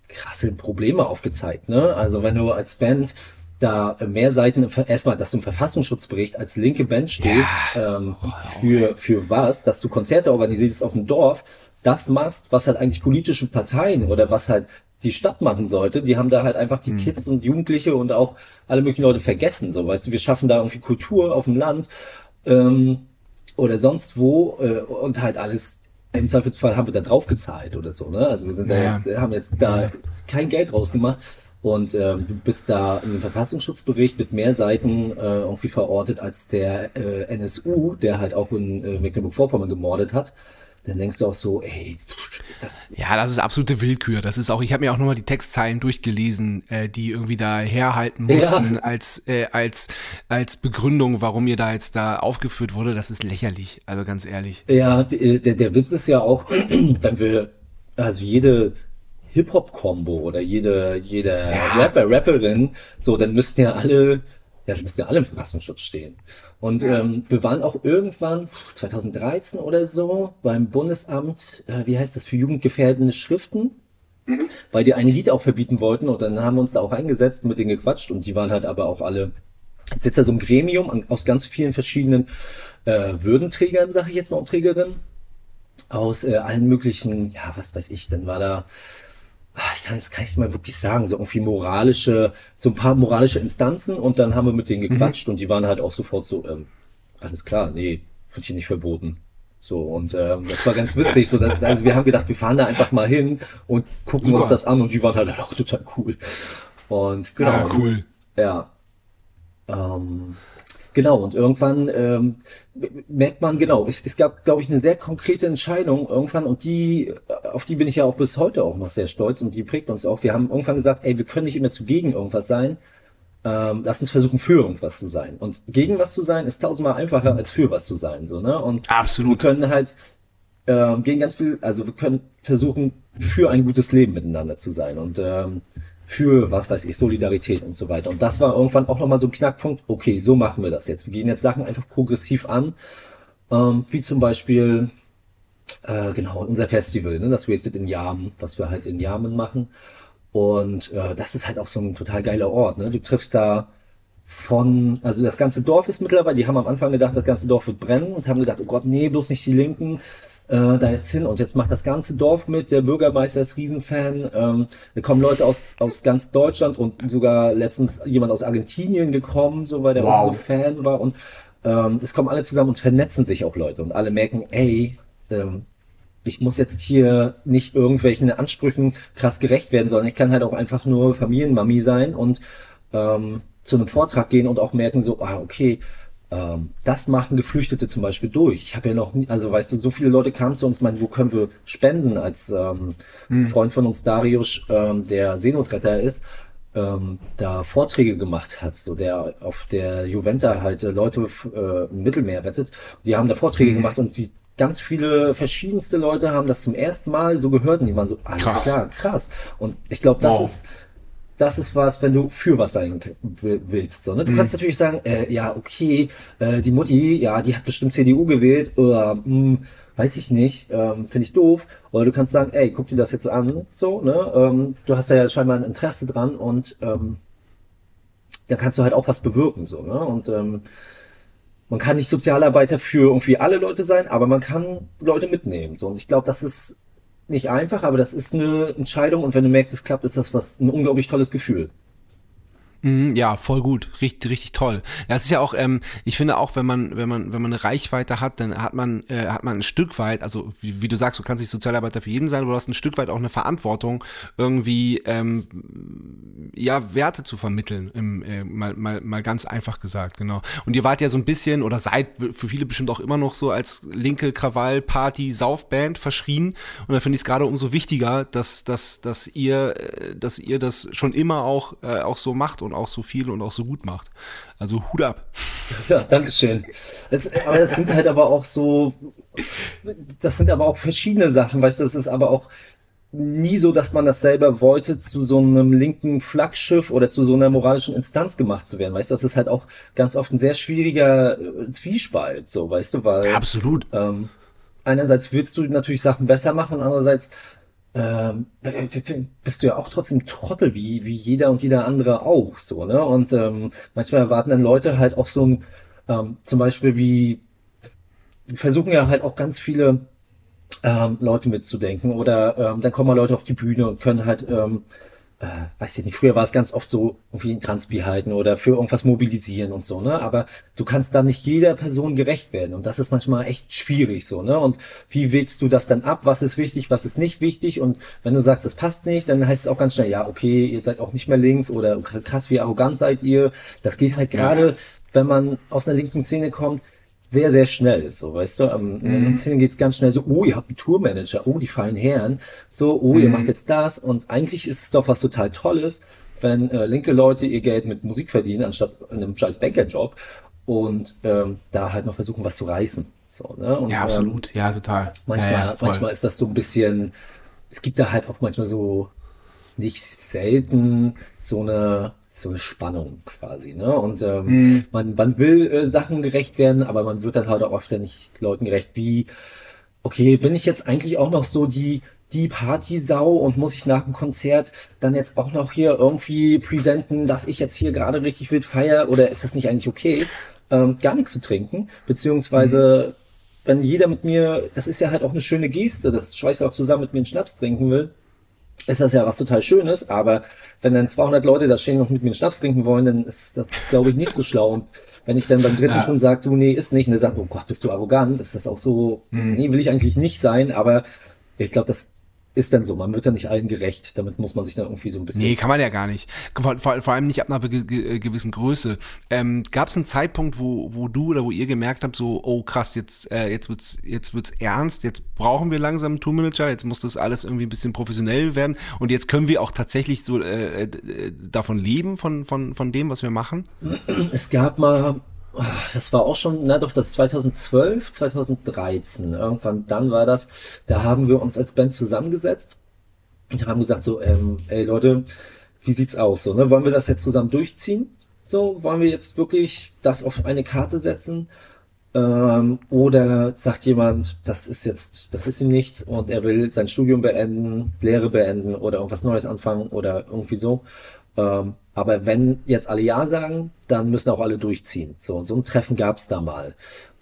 krasse Probleme aufgezeigt. Ne? Also wenn du als Band da mehr Seiten, erstmal, dass du im Verfassungsschutzbericht als linke Band stehst, ja. ähm, für, für was, dass du Konzerte organisierst auf dem Dorf, das machst, was halt eigentlich politische Parteien oder was halt die Stadt machen sollte, die haben da halt einfach die mhm. Kids und Jugendliche und auch alle möglichen Leute vergessen. So, weißt du, wir schaffen da irgendwie Kultur auf dem Land ähm, oder sonst wo äh, und halt alles. Im Zweifelsfall haben wir da drauf gezahlt oder so, ne? Also wir sind ja. da jetzt, haben jetzt da kein Geld rausgemacht. Und ähm, du bist da einem Verfassungsschutzbericht mit mehr Seiten äh, irgendwie verortet als der äh, NSU, der halt auch in äh, Mecklenburg-Vorpommern gemordet hat dann denkst du auch so, ey, das. Ja, das ist absolute Willkür. Das ist auch, ich habe mir auch nochmal die Textzeilen durchgelesen, äh, die irgendwie da herhalten mussten ja. als, äh, als, als Begründung, warum ihr da jetzt da aufgeführt wurde. Das ist lächerlich, also ganz ehrlich. Ja, äh, der, der Witz ist ja auch, wenn wir, also jede Hip-Hop-Kombo oder jede, jede ja. Rapper, Rapperin, so, dann müssten ja alle ja, die müssen ja alle im Verfassungsschutz stehen. Und ähm, wir waren auch irgendwann 2013 oder so beim Bundesamt, äh, wie heißt das, für jugendgefährdende Schriften, mhm. weil die ein Lied auch verbieten wollten und dann haben wir uns da auch eingesetzt und mit denen gequatscht und die waren halt aber auch alle, jetzt sitzt da so ein Gremium aus ganz vielen verschiedenen äh, Würdenträgern, sage ich jetzt mal, und Trägerinnen, aus äh, allen möglichen, ja, was weiß ich, dann war da ich kann das kann ich mal wirklich sagen, so irgendwie moralische, so ein paar moralische Instanzen und dann haben wir mit denen gequatscht mhm. und die waren halt auch sofort so, ähm, alles klar, nee, wird hier nicht verboten. So, und ähm, das war ganz witzig. So, dass, also wir haben gedacht, wir fahren da einfach mal hin und gucken Super. uns das an und die waren halt auch total cool. Und genau. Ah, cool. Ja. Ähm, Genau, und irgendwann ähm, merkt man, genau, es, es gab, glaube ich, eine sehr konkrete Entscheidung irgendwann und die, auf die bin ich ja auch bis heute auch noch sehr stolz und die prägt uns auch. Wir haben irgendwann gesagt, ey, wir können nicht immer zu gegen irgendwas sein, ähm, lass uns versuchen, für irgendwas zu sein. Und gegen was zu sein, ist tausendmal einfacher, als für was zu sein. So, ne? Und Absolut. wir können halt ähm, gegen ganz viel, also wir können versuchen, für ein gutes Leben miteinander zu sein. Und ähm, für, was weiß ich, Solidarität und so weiter. Und das war irgendwann auch nochmal so ein Knackpunkt, okay, so machen wir das jetzt. Wir gehen jetzt Sachen einfach progressiv an, ähm, wie zum Beispiel, äh, genau, unser Festival, ne, das Wasted in Yamen, was wir halt in Yamen machen. Und äh, das ist halt auch so ein total geiler Ort. Ne? Du triffst da von, also das ganze Dorf ist mittlerweile, die haben am Anfang gedacht, das ganze Dorf wird brennen und haben gedacht, oh Gott, nee, bloß nicht die Linken äh, da jetzt hin. Und jetzt macht das ganze Dorf mit, der Bürgermeister ist Riesenfan, ähm, da kommen Leute aus, aus ganz Deutschland und sogar letztens jemand aus Argentinien gekommen, so weil der wow. auch so Fan war. Und ähm, es kommen alle zusammen und vernetzen sich auch Leute. Und alle merken, ey, ähm, ich muss jetzt hier nicht irgendwelchen Ansprüchen krass gerecht werden, sondern ich kann halt auch einfach nur Familienmami sein und ähm, zu einem Vortrag gehen und auch merken so, ah, okay, das machen Geflüchtete zum Beispiel durch. Ich habe ja noch nie, also weißt du, so viele Leute kamen zu uns, meinen, wo können wir spenden, als ähm, hm. Freund von uns Darius, ähm, der Seenotretter ist, ähm, da Vorträge gemacht hat, so der auf der Juventa halt äh, Leute äh, im Mittelmeer rettet. Die haben da Vorträge hm. gemacht und die ganz viele verschiedenste Leute haben das zum ersten Mal so gehört und die waren so, alles krass. klar, krass. Und ich glaube, das wow. ist das ist was, wenn du für was sein willst. So, ne? Du mhm. kannst natürlich sagen, äh, ja, okay, äh, die Mutti, ja, die hat bestimmt CDU gewählt, oder mh, hm, weiß ich nicht, ähm, finde ich doof. Oder du kannst sagen, ey, guck dir das jetzt an, so, ne? Ähm, du hast ja scheinbar ein Interesse dran und ähm, da kannst du halt auch was bewirken, so, ne? Und ähm, man kann nicht Sozialarbeiter für irgendwie alle Leute sein, aber man kann Leute mitnehmen. So, und ich glaube, das ist nicht einfach, aber das ist eine Entscheidung und wenn du merkst, es klappt, ist das was ein unglaublich tolles Gefühl. Mhm, ja, voll gut, richtig, richtig toll. Das ist ja auch, ähm, ich finde auch, wenn man, wenn man, wenn man eine Reichweite hat, dann hat man, äh, hat man ein Stück weit, also wie, wie, du sagst, du kannst nicht Sozialarbeiter für jeden sein, aber du hast ein Stück weit auch eine Verantwortung, irgendwie ähm, ja Werte zu vermitteln, im, äh, mal, mal, mal ganz einfach gesagt, genau. Und ihr wart ja so ein bisschen oder seid für viele bestimmt auch immer noch so als linke Krawall Party Saufband verschrien. Und da finde ich es gerade umso wichtiger, dass, dass, dass ihr, äh, dass ihr das schon immer auch, äh, auch so macht und und auch so viel und auch so gut macht. Also Hut ab. Ja, Dankeschön. Das, aber das sind halt aber auch so, das sind aber auch verschiedene Sachen, weißt du, es ist aber auch nie so, dass man das selber wollte, zu so einem linken Flaggschiff oder zu so einer moralischen Instanz gemacht zu werden. Weißt du, das ist halt auch ganz oft ein sehr schwieriger äh, Zwiespalt, so, weißt du, weil. Absolut. Ähm, einerseits willst du natürlich Sachen besser machen, andererseits ähm, bist du ja auch trotzdem Trottel, wie, wie jeder und jeder andere auch, so, ne? Und ähm, manchmal erwarten dann Leute halt auch so ein, ähm, zum Beispiel wie, versuchen ja halt auch ganz viele ähm, Leute mitzudenken oder ähm, dann kommen mal Leute auf die Bühne und können halt ähm, äh, weiß ich nicht, früher war es ganz oft so, irgendwie ein Transpi halten oder für irgendwas mobilisieren und so, ne? Aber du kannst da nicht jeder Person gerecht werden und das ist manchmal echt schwierig so, ne? Und wie wägst du das dann ab? Was ist wichtig, was ist nicht wichtig? Und wenn du sagst, das passt nicht, dann heißt es auch ganz schnell, ja, okay, ihr seid auch nicht mehr links oder krass, wie arrogant seid ihr. Das geht halt gerade, ja. wenn man aus einer linken Szene kommt, sehr, sehr schnell, so, weißt du, am, mhm. in den Szenen geht's ganz schnell so, oh, ihr habt einen Tourmanager, oh, die feinen Herren, so, oh, mhm. ihr macht jetzt das und eigentlich ist es doch was total Tolles, wenn äh, linke Leute ihr Geld mit Musik verdienen, anstatt in einem scheiß Bankerjob und ähm, da halt noch versuchen, was zu reißen, so, ne? Und, ja, absolut, ähm, ja, total. Manchmal, ja, ja, manchmal ist das so ein bisschen, es gibt da halt auch manchmal so nicht selten so eine so eine Spannung quasi, ne? Und ähm, mhm. man, man will äh, Sachen gerecht werden, aber man wird dann halt auch oft nicht Leuten gerecht, wie, okay, bin ich jetzt eigentlich auch noch so die die Partysau und muss ich nach dem Konzert dann jetzt auch noch hier irgendwie präsenten, dass ich jetzt hier gerade richtig wild feier oder ist das nicht eigentlich okay, ähm, gar nichts zu trinken, beziehungsweise mhm. wenn jeder mit mir, das ist ja halt auch eine schöne Geste, das schweißt auch zusammen mit mir einen Schnaps trinken will, ist das ja was total Schönes, aber wenn dann 200 Leute da stehen und mit mir einen Schnaps trinken wollen, dann ist das, glaube ich, nicht so schlau. Und wenn ich dann beim dritten ja. schon sage, du, nee, ist nicht, und er sagt, oh Gott, bist du arrogant, ist das auch so, mhm. nee, will ich eigentlich nicht sein, aber ich glaube, das ist dann so, man wird dann nicht allen gerecht. Damit muss man sich dann irgendwie so ein bisschen. Nee, kann man ja gar nicht. Vor, vor, vor allem nicht ab einer ge gewissen Größe. Ähm, Gab es einen Zeitpunkt, wo, wo du oder wo ihr gemerkt habt, so, oh krass, jetzt, äh, jetzt wird's, jetzt wird's ernst, jetzt brauchen wir langsam einen Toolmanager, jetzt muss das alles irgendwie ein bisschen professionell werden und jetzt können wir auch tatsächlich so äh, äh, davon leben, von, von, von dem, was wir machen? Es gab mal das war auch schon, na doch, das 2012, 2013, irgendwann dann war das, da haben wir uns als Band zusammengesetzt und haben gesagt so, ähm, ey Leute, wie sieht's aus so, ne? Wollen wir das jetzt zusammen durchziehen? So, wollen wir jetzt wirklich das auf eine Karte setzen? Ähm, oder sagt jemand, das ist jetzt, das ist ihm nichts und er will sein Studium beenden, Lehre beenden oder irgendwas Neues anfangen oder irgendwie so. Ähm, aber wenn jetzt alle Ja sagen, dann müssen auch alle durchziehen. So, so ein Treffen gab es da mal.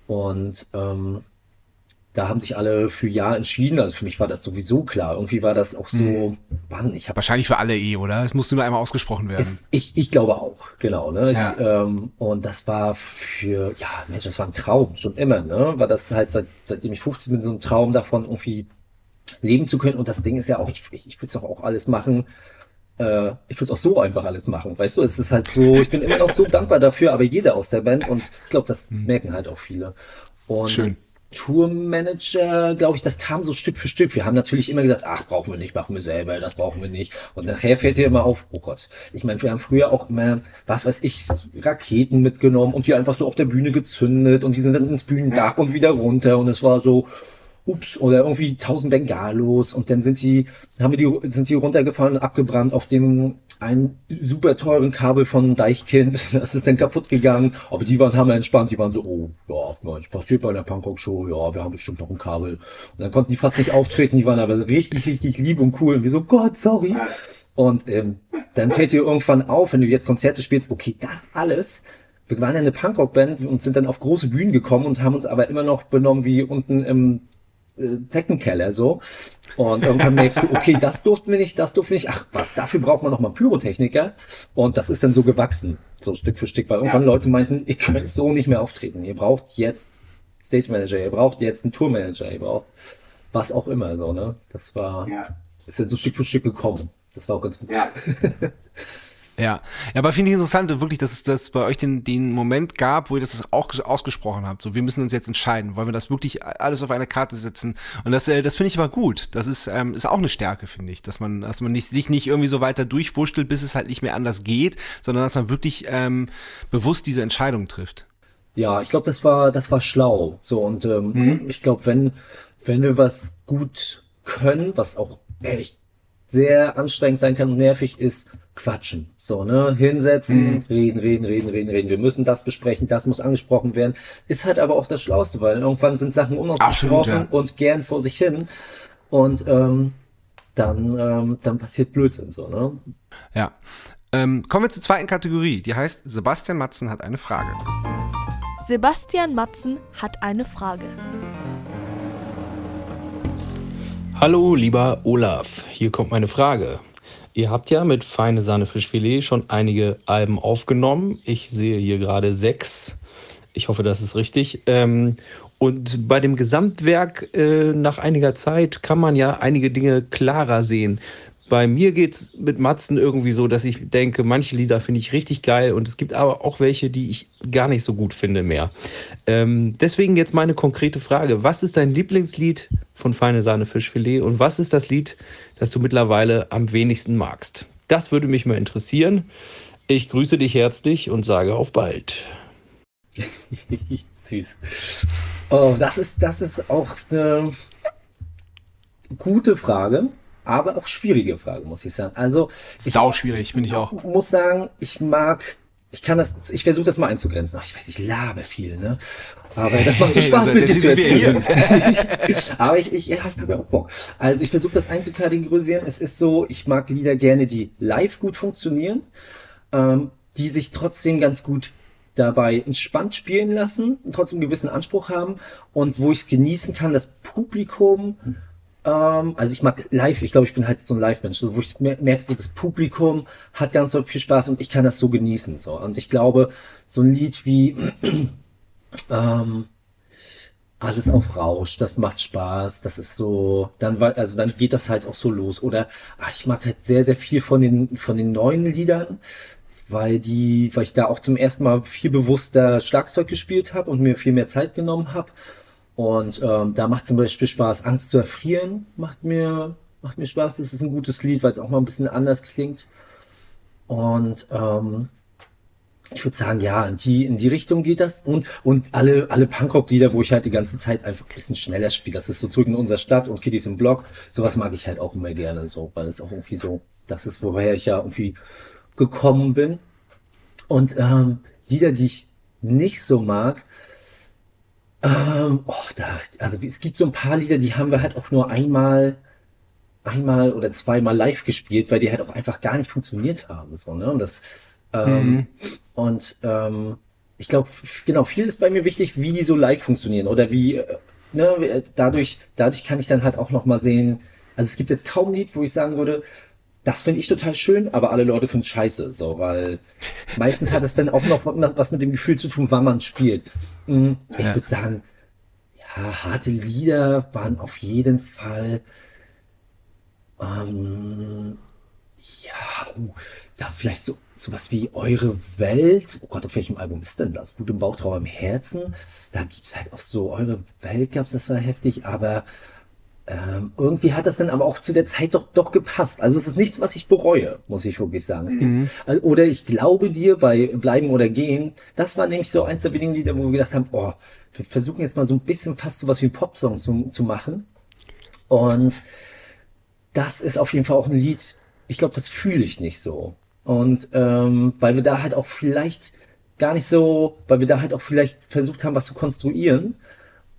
Und ähm, da haben sich alle für Ja entschieden. Also für mich war das sowieso klar. Irgendwie war das auch so, hm. Mann, ich habe wahrscheinlich für alle eh, oder? Es musste nur einmal ausgesprochen werden. Es, ich, ich glaube auch, genau. Ne? Ja. Ich, ähm, und das war für, ja, Mensch, das war ein Traum schon immer. Ne, war das halt seit, seitdem ich 15 bin so ein Traum davon irgendwie leben zu können. Und das Ding ist ja auch, ich, ich, ich will es doch auch alles machen äh, ich würde es auch so einfach alles machen, weißt du, es ist halt so, ich bin immer noch so dankbar dafür, aber jeder aus der Band und ich glaube, das hm. merken halt auch viele. Und Schön. Tourmanager, glaube ich, das kam so Stück für Stück. Wir haben natürlich immer gesagt, ach, brauchen wir nicht, machen wir selber, das brauchen wir nicht. Und nachher fällt dir immer auf, oh Gott. Ich meine, wir haben früher auch immer, was weiß ich, Raketen mitgenommen und die einfach so auf der Bühne gezündet und die sind dann ins Bühnendach und wieder runter und es war so, ups, oder irgendwie tausend Bengalos und dann sind die, haben wir die, sind die runtergefallen und abgebrannt auf dem einen super teuren Kabel von Deichkind. Das ist dann kaputt gegangen. Aber die waren, haben wir entspannt. Die waren so, oh, ja, Mensch, passiert bei einer Punkrock-Show. Ja, wir haben bestimmt noch ein Kabel. Und dann konnten die fast nicht auftreten. Die waren aber richtig, richtig lieb und cool. Und wir so, Gott, sorry. Und ähm, dann fällt dir irgendwann auf, wenn du jetzt Konzerte spielst, okay, das alles wir waren ja eine Punkrock-Band und sind dann auf große Bühnen gekommen und haben uns aber immer noch benommen wie unten im Zeckenkeller so. Und irgendwann merkst du, okay, das durften wir nicht, das durften wir nicht. Ach, was, dafür braucht man noch mal Pyrotechniker. Und das ist dann so gewachsen, so Stück für Stück, weil irgendwann ja. Leute meinten, ihr könnt so nicht mehr auftreten. Ihr braucht jetzt Stage Manager, ihr braucht jetzt einen Tourmanager, ihr braucht was auch immer, so, ne? Das war, ja. ist dann so Stück für Stück gekommen. Das war auch ganz gut. Ja. Ja, ja aber finde ich interessant, wirklich, dass es das bei euch den, den Moment gab, wo ihr das auch ausgesprochen habt. So, wir müssen uns jetzt entscheiden, wollen wir das wirklich alles auf eine Karte setzen? Und das, äh, das finde ich aber gut. Das ist, ähm, ist auch eine Stärke, finde ich, dass man, dass man nicht, sich nicht irgendwie so weiter durchwurschtelt, bis es halt nicht mehr anders geht, sondern dass man wirklich ähm, bewusst diese Entscheidung trifft. Ja, ich glaube, das war, das war schlau. So und ähm, mhm. ich glaube, wenn, wenn wir was gut können, was auch echt sehr anstrengend sein kann und nervig ist, quatschen. So, ne? Hinsetzen, mhm. reden, reden, reden, reden, reden. Wir müssen das besprechen, das muss angesprochen werden. Ist halt aber auch das Schlauste, weil irgendwann sind Sachen unausgesprochen Absolut, ja. und gern vor sich hin. Und ähm, dann, ähm, dann passiert Blödsinn so, ne? Ja. Ähm, kommen wir zur zweiten Kategorie. Die heißt Sebastian Matzen hat eine Frage. Sebastian Matzen hat eine Frage. Hallo, lieber Olaf. Hier kommt meine Frage. Ihr habt ja mit Feine Sahne Fischfilet schon einige Alben aufgenommen. Ich sehe hier gerade sechs. Ich hoffe, das ist richtig. Ähm, und bei dem Gesamtwerk äh, nach einiger Zeit kann man ja einige Dinge klarer sehen. Bei mir geht es mit Matzen irgendwie so, dass ich denke, manche Lieder finde ich richtig geil und es gibt aber auch welche, die ich gar nicht so gut finde mehr. Ähm, deswegen jetzt meine konkrete Frage. Was ist dein Lieblingslied von Feine Sahne Fischfilet und was ist das Lied, das du mittlerweile am wenigsten magst? Das würde mich mal interessieren. Ich grüße dich herzlich und sage auf bald. Süß. Oh, das ist, das ist auch eine gute Frage aber auch schwierige Frage, muss ich sagen. Also ich Sau schwierig, bin ich auch. Muss sagen, ich mag, ich kann das, ich versuche das mal einzugrenzen. Ach, ich weiß, ich labe viel, ne? Aber das macht so Spaß mit dir zu erzählen. aber ich, ich, ja, ich habe ja auch Bock. Also ich versuche das einzukategorisieren. Es ist so, ich mag Lieder gerne, die live gut funktionieren, ähm, die sich trotzdem ganz gut dabei entspannt spielen lassen, trotzdem einen gewissen Anspruch haben und wo ich es genießen kann, das Publikum ähm, also ich mag live, ich glaube, ich bin halt so ein Live-Mensch, so, wo ich merke, so das Publikum hat ganz so viel Spaß und ich kann das so genießen. So. Und ich glaube, so ein Lied wie ähm, alles auf Rausch, das macht Spaß, das ist so, dann war, also dann geht das halt auch so los. Oder ach, ich mag halt sehr, sehr viel von den, von den neuen Liedern, weil die, weil ich da auch zum ersten Mal viel bewusster Schlagzeug gespielt habe und mir viel mehr Zeit genommen habe. Und ähm, da macht zum Beispiel Spaß, Angst zu erfrieren, macht mir, macht mir Spaß. Das ist ein gutes Lied, weil es auch mal ein bisschen anders klingt. Und ähm, ich würde sagen, ja, in die, in die Richtung geht das. Und, und alle, alle Punkrock-Lieder, wo ich halt die ganze Zeit einfach ein bisschen schneller spiele. Das ist so zurück in unserer Stadt und Kiddies im Block. Sowas mag ich halt auch immer gerne so, weil es auch irgendwie so, das ist, woher ich ja irgendwie gekommen bin. Und ähm, Lieder, die ich nicht so mag, ähm, oh, da, also es gibt so ein paar Lieder, die haben wir halt auch nur einmal, einmal oder zweimal live gespielt, weil die halt auch einfach gar nicht funktioniert haben. So, ne? Und das, ähm, mhm. Und ähm, ich glaube, genau, viel ist bei mir wichtig, wie die so live funktionieren oder wie, äh, ne, dadurch, dadurch kann ich dann halt auch nochmal sehen, also es gibt jetzt kaum ein Lied, wo ich sagen würde, das finde ich total schön, aber alle Leute finden es scheiße, so, weil meistens hat es dann auch noch was mit dem Gefühl zu tun, wann man spielt. Mhm, ich würde sagen, ja, harte Lieder waren auf jeden Fall, ähm, ja, uh, da vielleicht so sowas wie Eure Welt. Oh Gott, auf welchem Album ist denn das? Blut im Bauch, Trauer im Herzen. Da gibt's halt auch so Eure Welt gab's, das war heftig, aber ähm, irgendwie hat das dann aber auch zu der Zeit doch doch gepasst. Also es ist nichts, was ich bereue, muss ich wirklich sagen. Es mhm. gibt, oder ich glaube dir bei Bleiben oder Gehen. Das war nämlich so eins der wenigen Lieder, wo wir gedacht haben, oh, wir versuchen jetzt mal so ein bisschen fast so was wie ein Popsong zu, zu machen. Und das ist auf jeden Fall auch ein Lied, ich glaube, das fühle ich nicht so. Und ähm, weil wir da halt auch vielleicht gar nicht so, weil wir da halt auch vielleicht versucht haben, was zu konstruieren,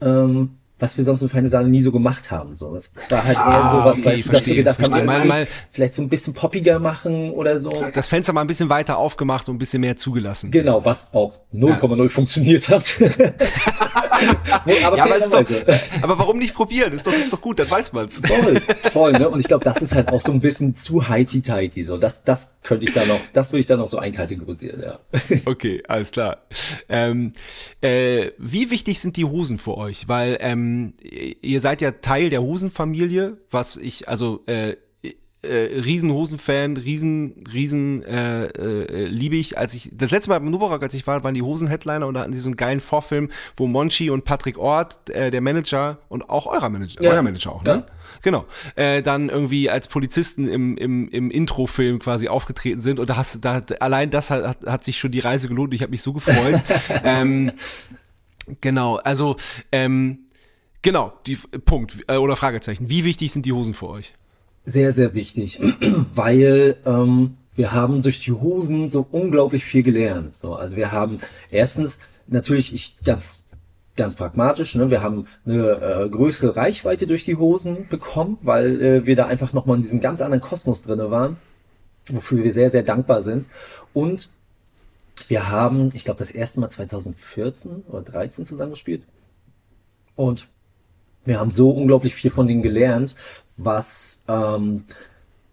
ähm, was wir sonst in Feine Sahne nie so gemacht haben. So, das, das war halt ah, eher so was, okay, weißt du, dass wir gedacht verstehe. haben, okay, mal, mal, vielleicht so ein bisschen poppiger machen oder so. Das Fenster mal ein bisschen weiter aufgemacht und ein bisschen mehr zugelassen. Genau, was auch 0,0 ja. funktioniert hat. nee, aber, ja, aber, doch, aber, warum nicht probieren? Ist doch, ist doch gut, dann weiß man's. Voll, voll, ne? Und ich glaube, das ist halt auch so ein bisschen zu heiti-teiti. So, das, das könnte ich da noch, das würde ich da noch so einkategorisieren, ja. Okay, alles klar. Ähm, äh, wie wichtig sind die Hosen für euch? Weil ähm, ihr seid ja Teil der Hosenfamilie, was ich, also äh, äh, Riesenhosen-Fan, riesen, riesen äh, äh, liebe ich. Als ich das letzte Mal im Novorak, als ich war, waren die Hosen-Headliner und da hatten sie so einen geilen Vorfilm, wo Monchi und Patrick Ort, äh, der Manager und auch eurer Manager, ja. euer Manager auch, ne? Ja. Genau. Äh, dann irgendwie als Polizisten im, im, im Intro-Film quasi aufgetreten sind und da hast da allein das hat, hat sich schon die Reise gelohnt. Ich habe mich so gefreut. ähm, genau, also ähm, genau, die Punkt äh, oder Fragezeichen. Wie wichtig sind die Hosen für euch? Sehr, sehr wichtig, weil ähm, wir haben durch die Hosen so unglaublich viel gelernt. So, also wir haben erstens natürlich ich ganz ganz pragmatisch. Ne? Wir haben eine äh, größere Reichweite durch die Hosen bekommen, weil äh, wir da einfach nochmal in diesem ganz anderen Kosmos drinne waren, wofür wir sehr, sehr dankbar sind. Und wir haben, ich glaube, das erste Mal 2014 oder 13 zusammengespielt. Und wir haben so unglaublich viel von denen gelernt, was ähm,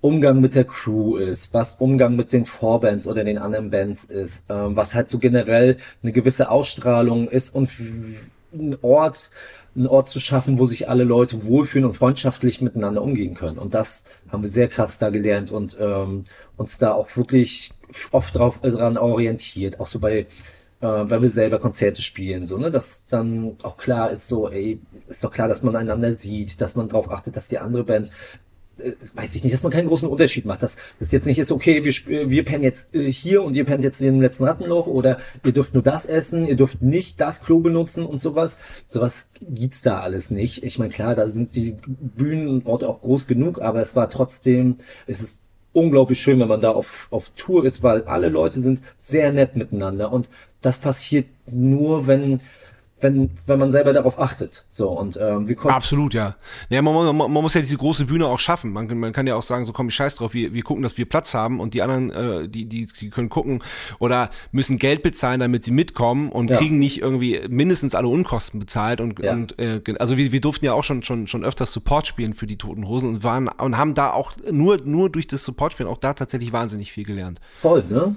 Umgang mit der Crew ist, was Umgang mit den Vorbands oder den anderen Bands ist, ähm, was halt so generell eine gewisse Ausstrahlung ist und ein Ort, einen Ort zu schaffen, wo sich alle Leute wohlfühlen und freundschaftlich miteinander umgehen können. Und das haben wir sehr krass da gelernt und ähm, uns da auch wirklich oft drauf äh, dran orientiert, auch so bei weil wir selber Konzerte spielen, so, ne, dass dann auch klar ist, so, ey, ist doch klar, dass man einander sieht, dass man darauf achtet, dass die andere Band äh, weiß ich nicht, dass man keinen großen Unterschied macht, dass das jetzt nicht ist, okay, wir, wir pennen jetzt äh, hier und ihr pennt jetzt in den letzten Rattenloch oder ihr dürft nur das essen, ihr dürft nicht das Klo benutzen und sowas. Sowas gibt's da alles nicht. Ich meine, klar, da sind die Bühnen und Orte auch groß genug, aber es war trotzdem, es ist unglaublich schön, wenn man da auf, auf Tour ist, weil alle Leute sind sehr nett miteinander und das passiert nur, wenn wenn, wenn man selber darauf achtet. So, und ähm, wir konnten. Absolut, ja. ja man, man, man, muss ja diese große Bühne auch schaffen. Man, man kann ja auch sagen, so komm ich scheiß drauf, wir, wir gucken, dass wir Platz haben und die anderen, äh, die, die, die können gucken oder müssen Geld bezahlen, damit sie mitkommen und ja. kriegen nicht irgendwie mindestens alle Unkosten bezahlt. Und, ja. und äh, also wir, wir durften ja auch schon, schon, schon öfters Support spielen für die Toten Hosen und waren und haben da auch nur, nur durch das Support spielen auch da tatsächlich wahnsinnig viel gelernt. Voll, ne?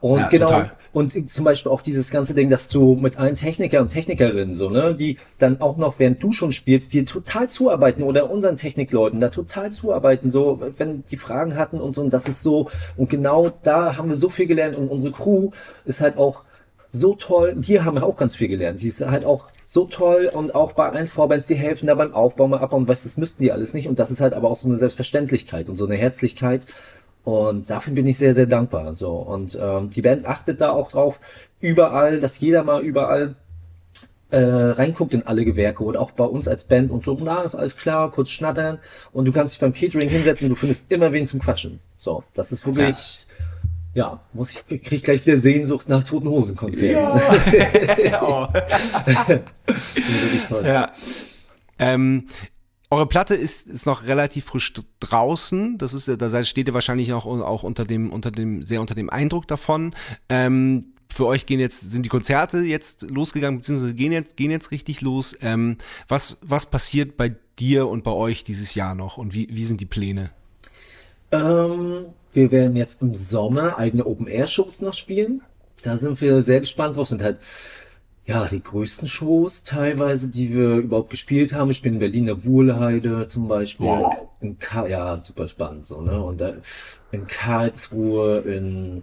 Und ja, genau, total. Und zum Beispiel auch dieses ganze Ding, dass du mit allen Techniker und Technikerinnen so, ne, die dann auch noch, während du schon spielst, dir total zuarbeiten oder unseren Technikleuten da total zuarbeiten, so, wenn die Fragen hatten und so, und das ist so, und genau da haben wir so viel gelernt und unsere Crew ist halt auch so toll, die haben wir auch ganz viel gelernt, die ist halt auch so toll und auch bei allen Vorbands, die helfen da beim Aufbau, mal abbauen, weißt, das müssten die alles nicht und das ist halt aber auch so eine Selbstverständlichkeit und so eine Herzlichkeit und dafür bin ich sehr, sehr dankbar. So. Und ähm, die Band achtet da auch drauf, überall, dass jeder mal überall äh, reinguckt in alle Gewerke oder auch bei uns als Band und so, na, ist alles klar, kurz schnattern und du kannst dich beim Catering hinsetzen, du findest immer wen zum Quatschen. So, das ist wirklich, ja, ja muss ich, krieg gleich wieder Sehnsucht nach Toten Hosen Konzerten. Ja. oh. wirklich toll. Ja. Ähm, eure Platte ist, ist noch relativ frisch draußen. Das ist, da steht ihr wahrscheinlich auch, auch unter dem, unter dem, sehr unter dem Eindruck davon. Ähm, für euch gehen jetzt, sind die Konzerte jetzt losgegangen, beziehungsweise gehen jetzt, gehen jetzt richtig los. Ähm, was, was passiert bei dir und bei euch dieses Jahr noch und wie, wie sind die Pläne? Ähm, wir werden jetzt im Sommer eigene Open-Air-Shows noch spielen. Da sind wir sehr gespannt drauf, sind halt ja, die größten Shows teilweise, die wir überhaupt gespielt haben. Ich bin in Berlin der Wuhlheide zum Beispiel. Wow. In Ka ja, super spannend so, ne? Und da, in Karlsruhe, in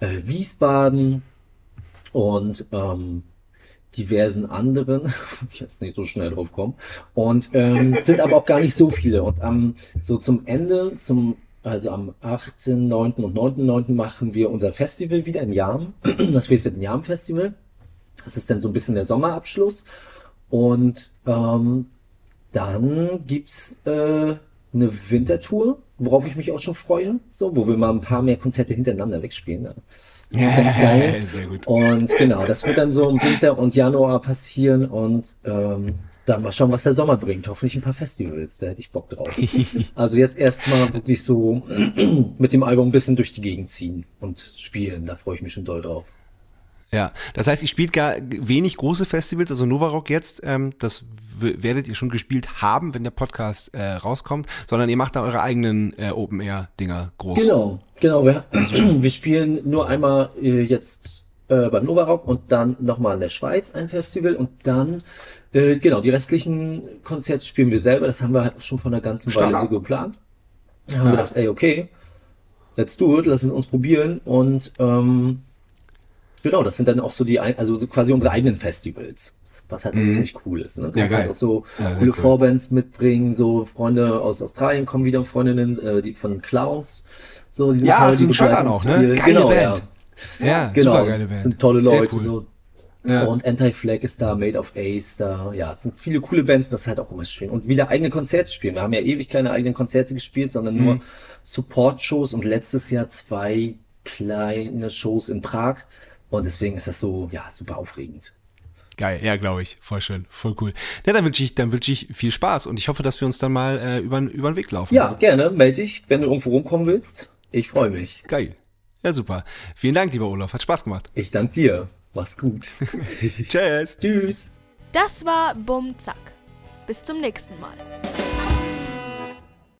äh, Wiesbaden und ähm, diversen anderen, ich jetzt nicht so schnell drauf kommen, und ähm, sind aber auch gar nicht so viele. Und am so zum Ende, zum also am 8., 9. und 9. 9. machen wir unser Festival wieder in Jam, das Wasted in Jam Festival. Das ist dann so ein bisschen der Sommerabschluss. Und ähm, dann gibt's äh, eine Wintertour, worauf ich mich auch schon freue, so, wo wir mal ein paar mehr Konzerte hintereinander wegspielen. Ne? Ganz geil. Sehr gut. Und genau, das wird dann so im Winter und Januar passieren und ähm, dann mal schauen, was der Sommer bringt. Hoffentlich ein paar Festivals, da hätte ich Bock drauf. also jetzt erstmal wirklich so mit dem Album ein bisschen durch die Gegend ziehen und spielen, da freue ich mich schon doll drauf. Ja, das heißt, ihr spielt gar wenig große Festivals, also Novarock jetzt, ähm, das werdet ihr schon gespielt haben, wenn der Podcast äh, rauskommt, sondern ihr macht da eure eigenen äh, Open-Air-Dinger groß. Genau, genau. Wir, wir spielen nur einmal äh, jetzt äh, beim Novarock und dann nochmal in der Schweiz ein Festival und dann, äh, genau, die restlichen Konzerte spielen wir selber, das haben wir halt schon von der ganzen Weile so geplant. Da haben wir gedacht, ey, okay, let's do it, lass es uns probieren und ähm, Genau, das sind dann auch so die, also quasi unsere eigenen Festivals. Was halt mhm. ziemlich cool ist. Ne? Du ja, halt auch so ja, coole cool. Vorbands mitbringen, so Freunde aus Australien kommen wieder, Freundinnen, äh, die von Clowns. So, die sind ja, toll, die begleiten auch, ne? Geile genau, Band. Ja, ja genau. super geile Band. Das sind tolle Leute. Cool. So. Ja. Und Anti-Flag ist da, Made of Ace da. Ja, es sind viele coole Bands, das ist halt auch immer schön. Und wieder eigene Konzerte spielen. Wir haben ja ewig keine eigenen Konzerte gespielt, sondern nur mhm. Support-Shows und letztes Jahr zwei kleine Shows in Prag. Und deswegen ist das so, ja, super aufregend. Geil, ja, glaube ich. Voll schön, voll cool. Ja, dann wünsche ich, dann wünsche ich viel Spaß und ich hoffe, dass wir uns dann mal äh, über, über den Weg laufen. Ja, gerne. Melde dich, wenn du irgendwo rumkommen willst. Ich freue mich. Geil. Ja, super. Vielen Dank, lieber Olaf. Hat Spaß gemacht. Ich danke dir. Mach's gut. Tschüss. Tschüss. Das war Bum Zack. Bis zum nächsten Mal.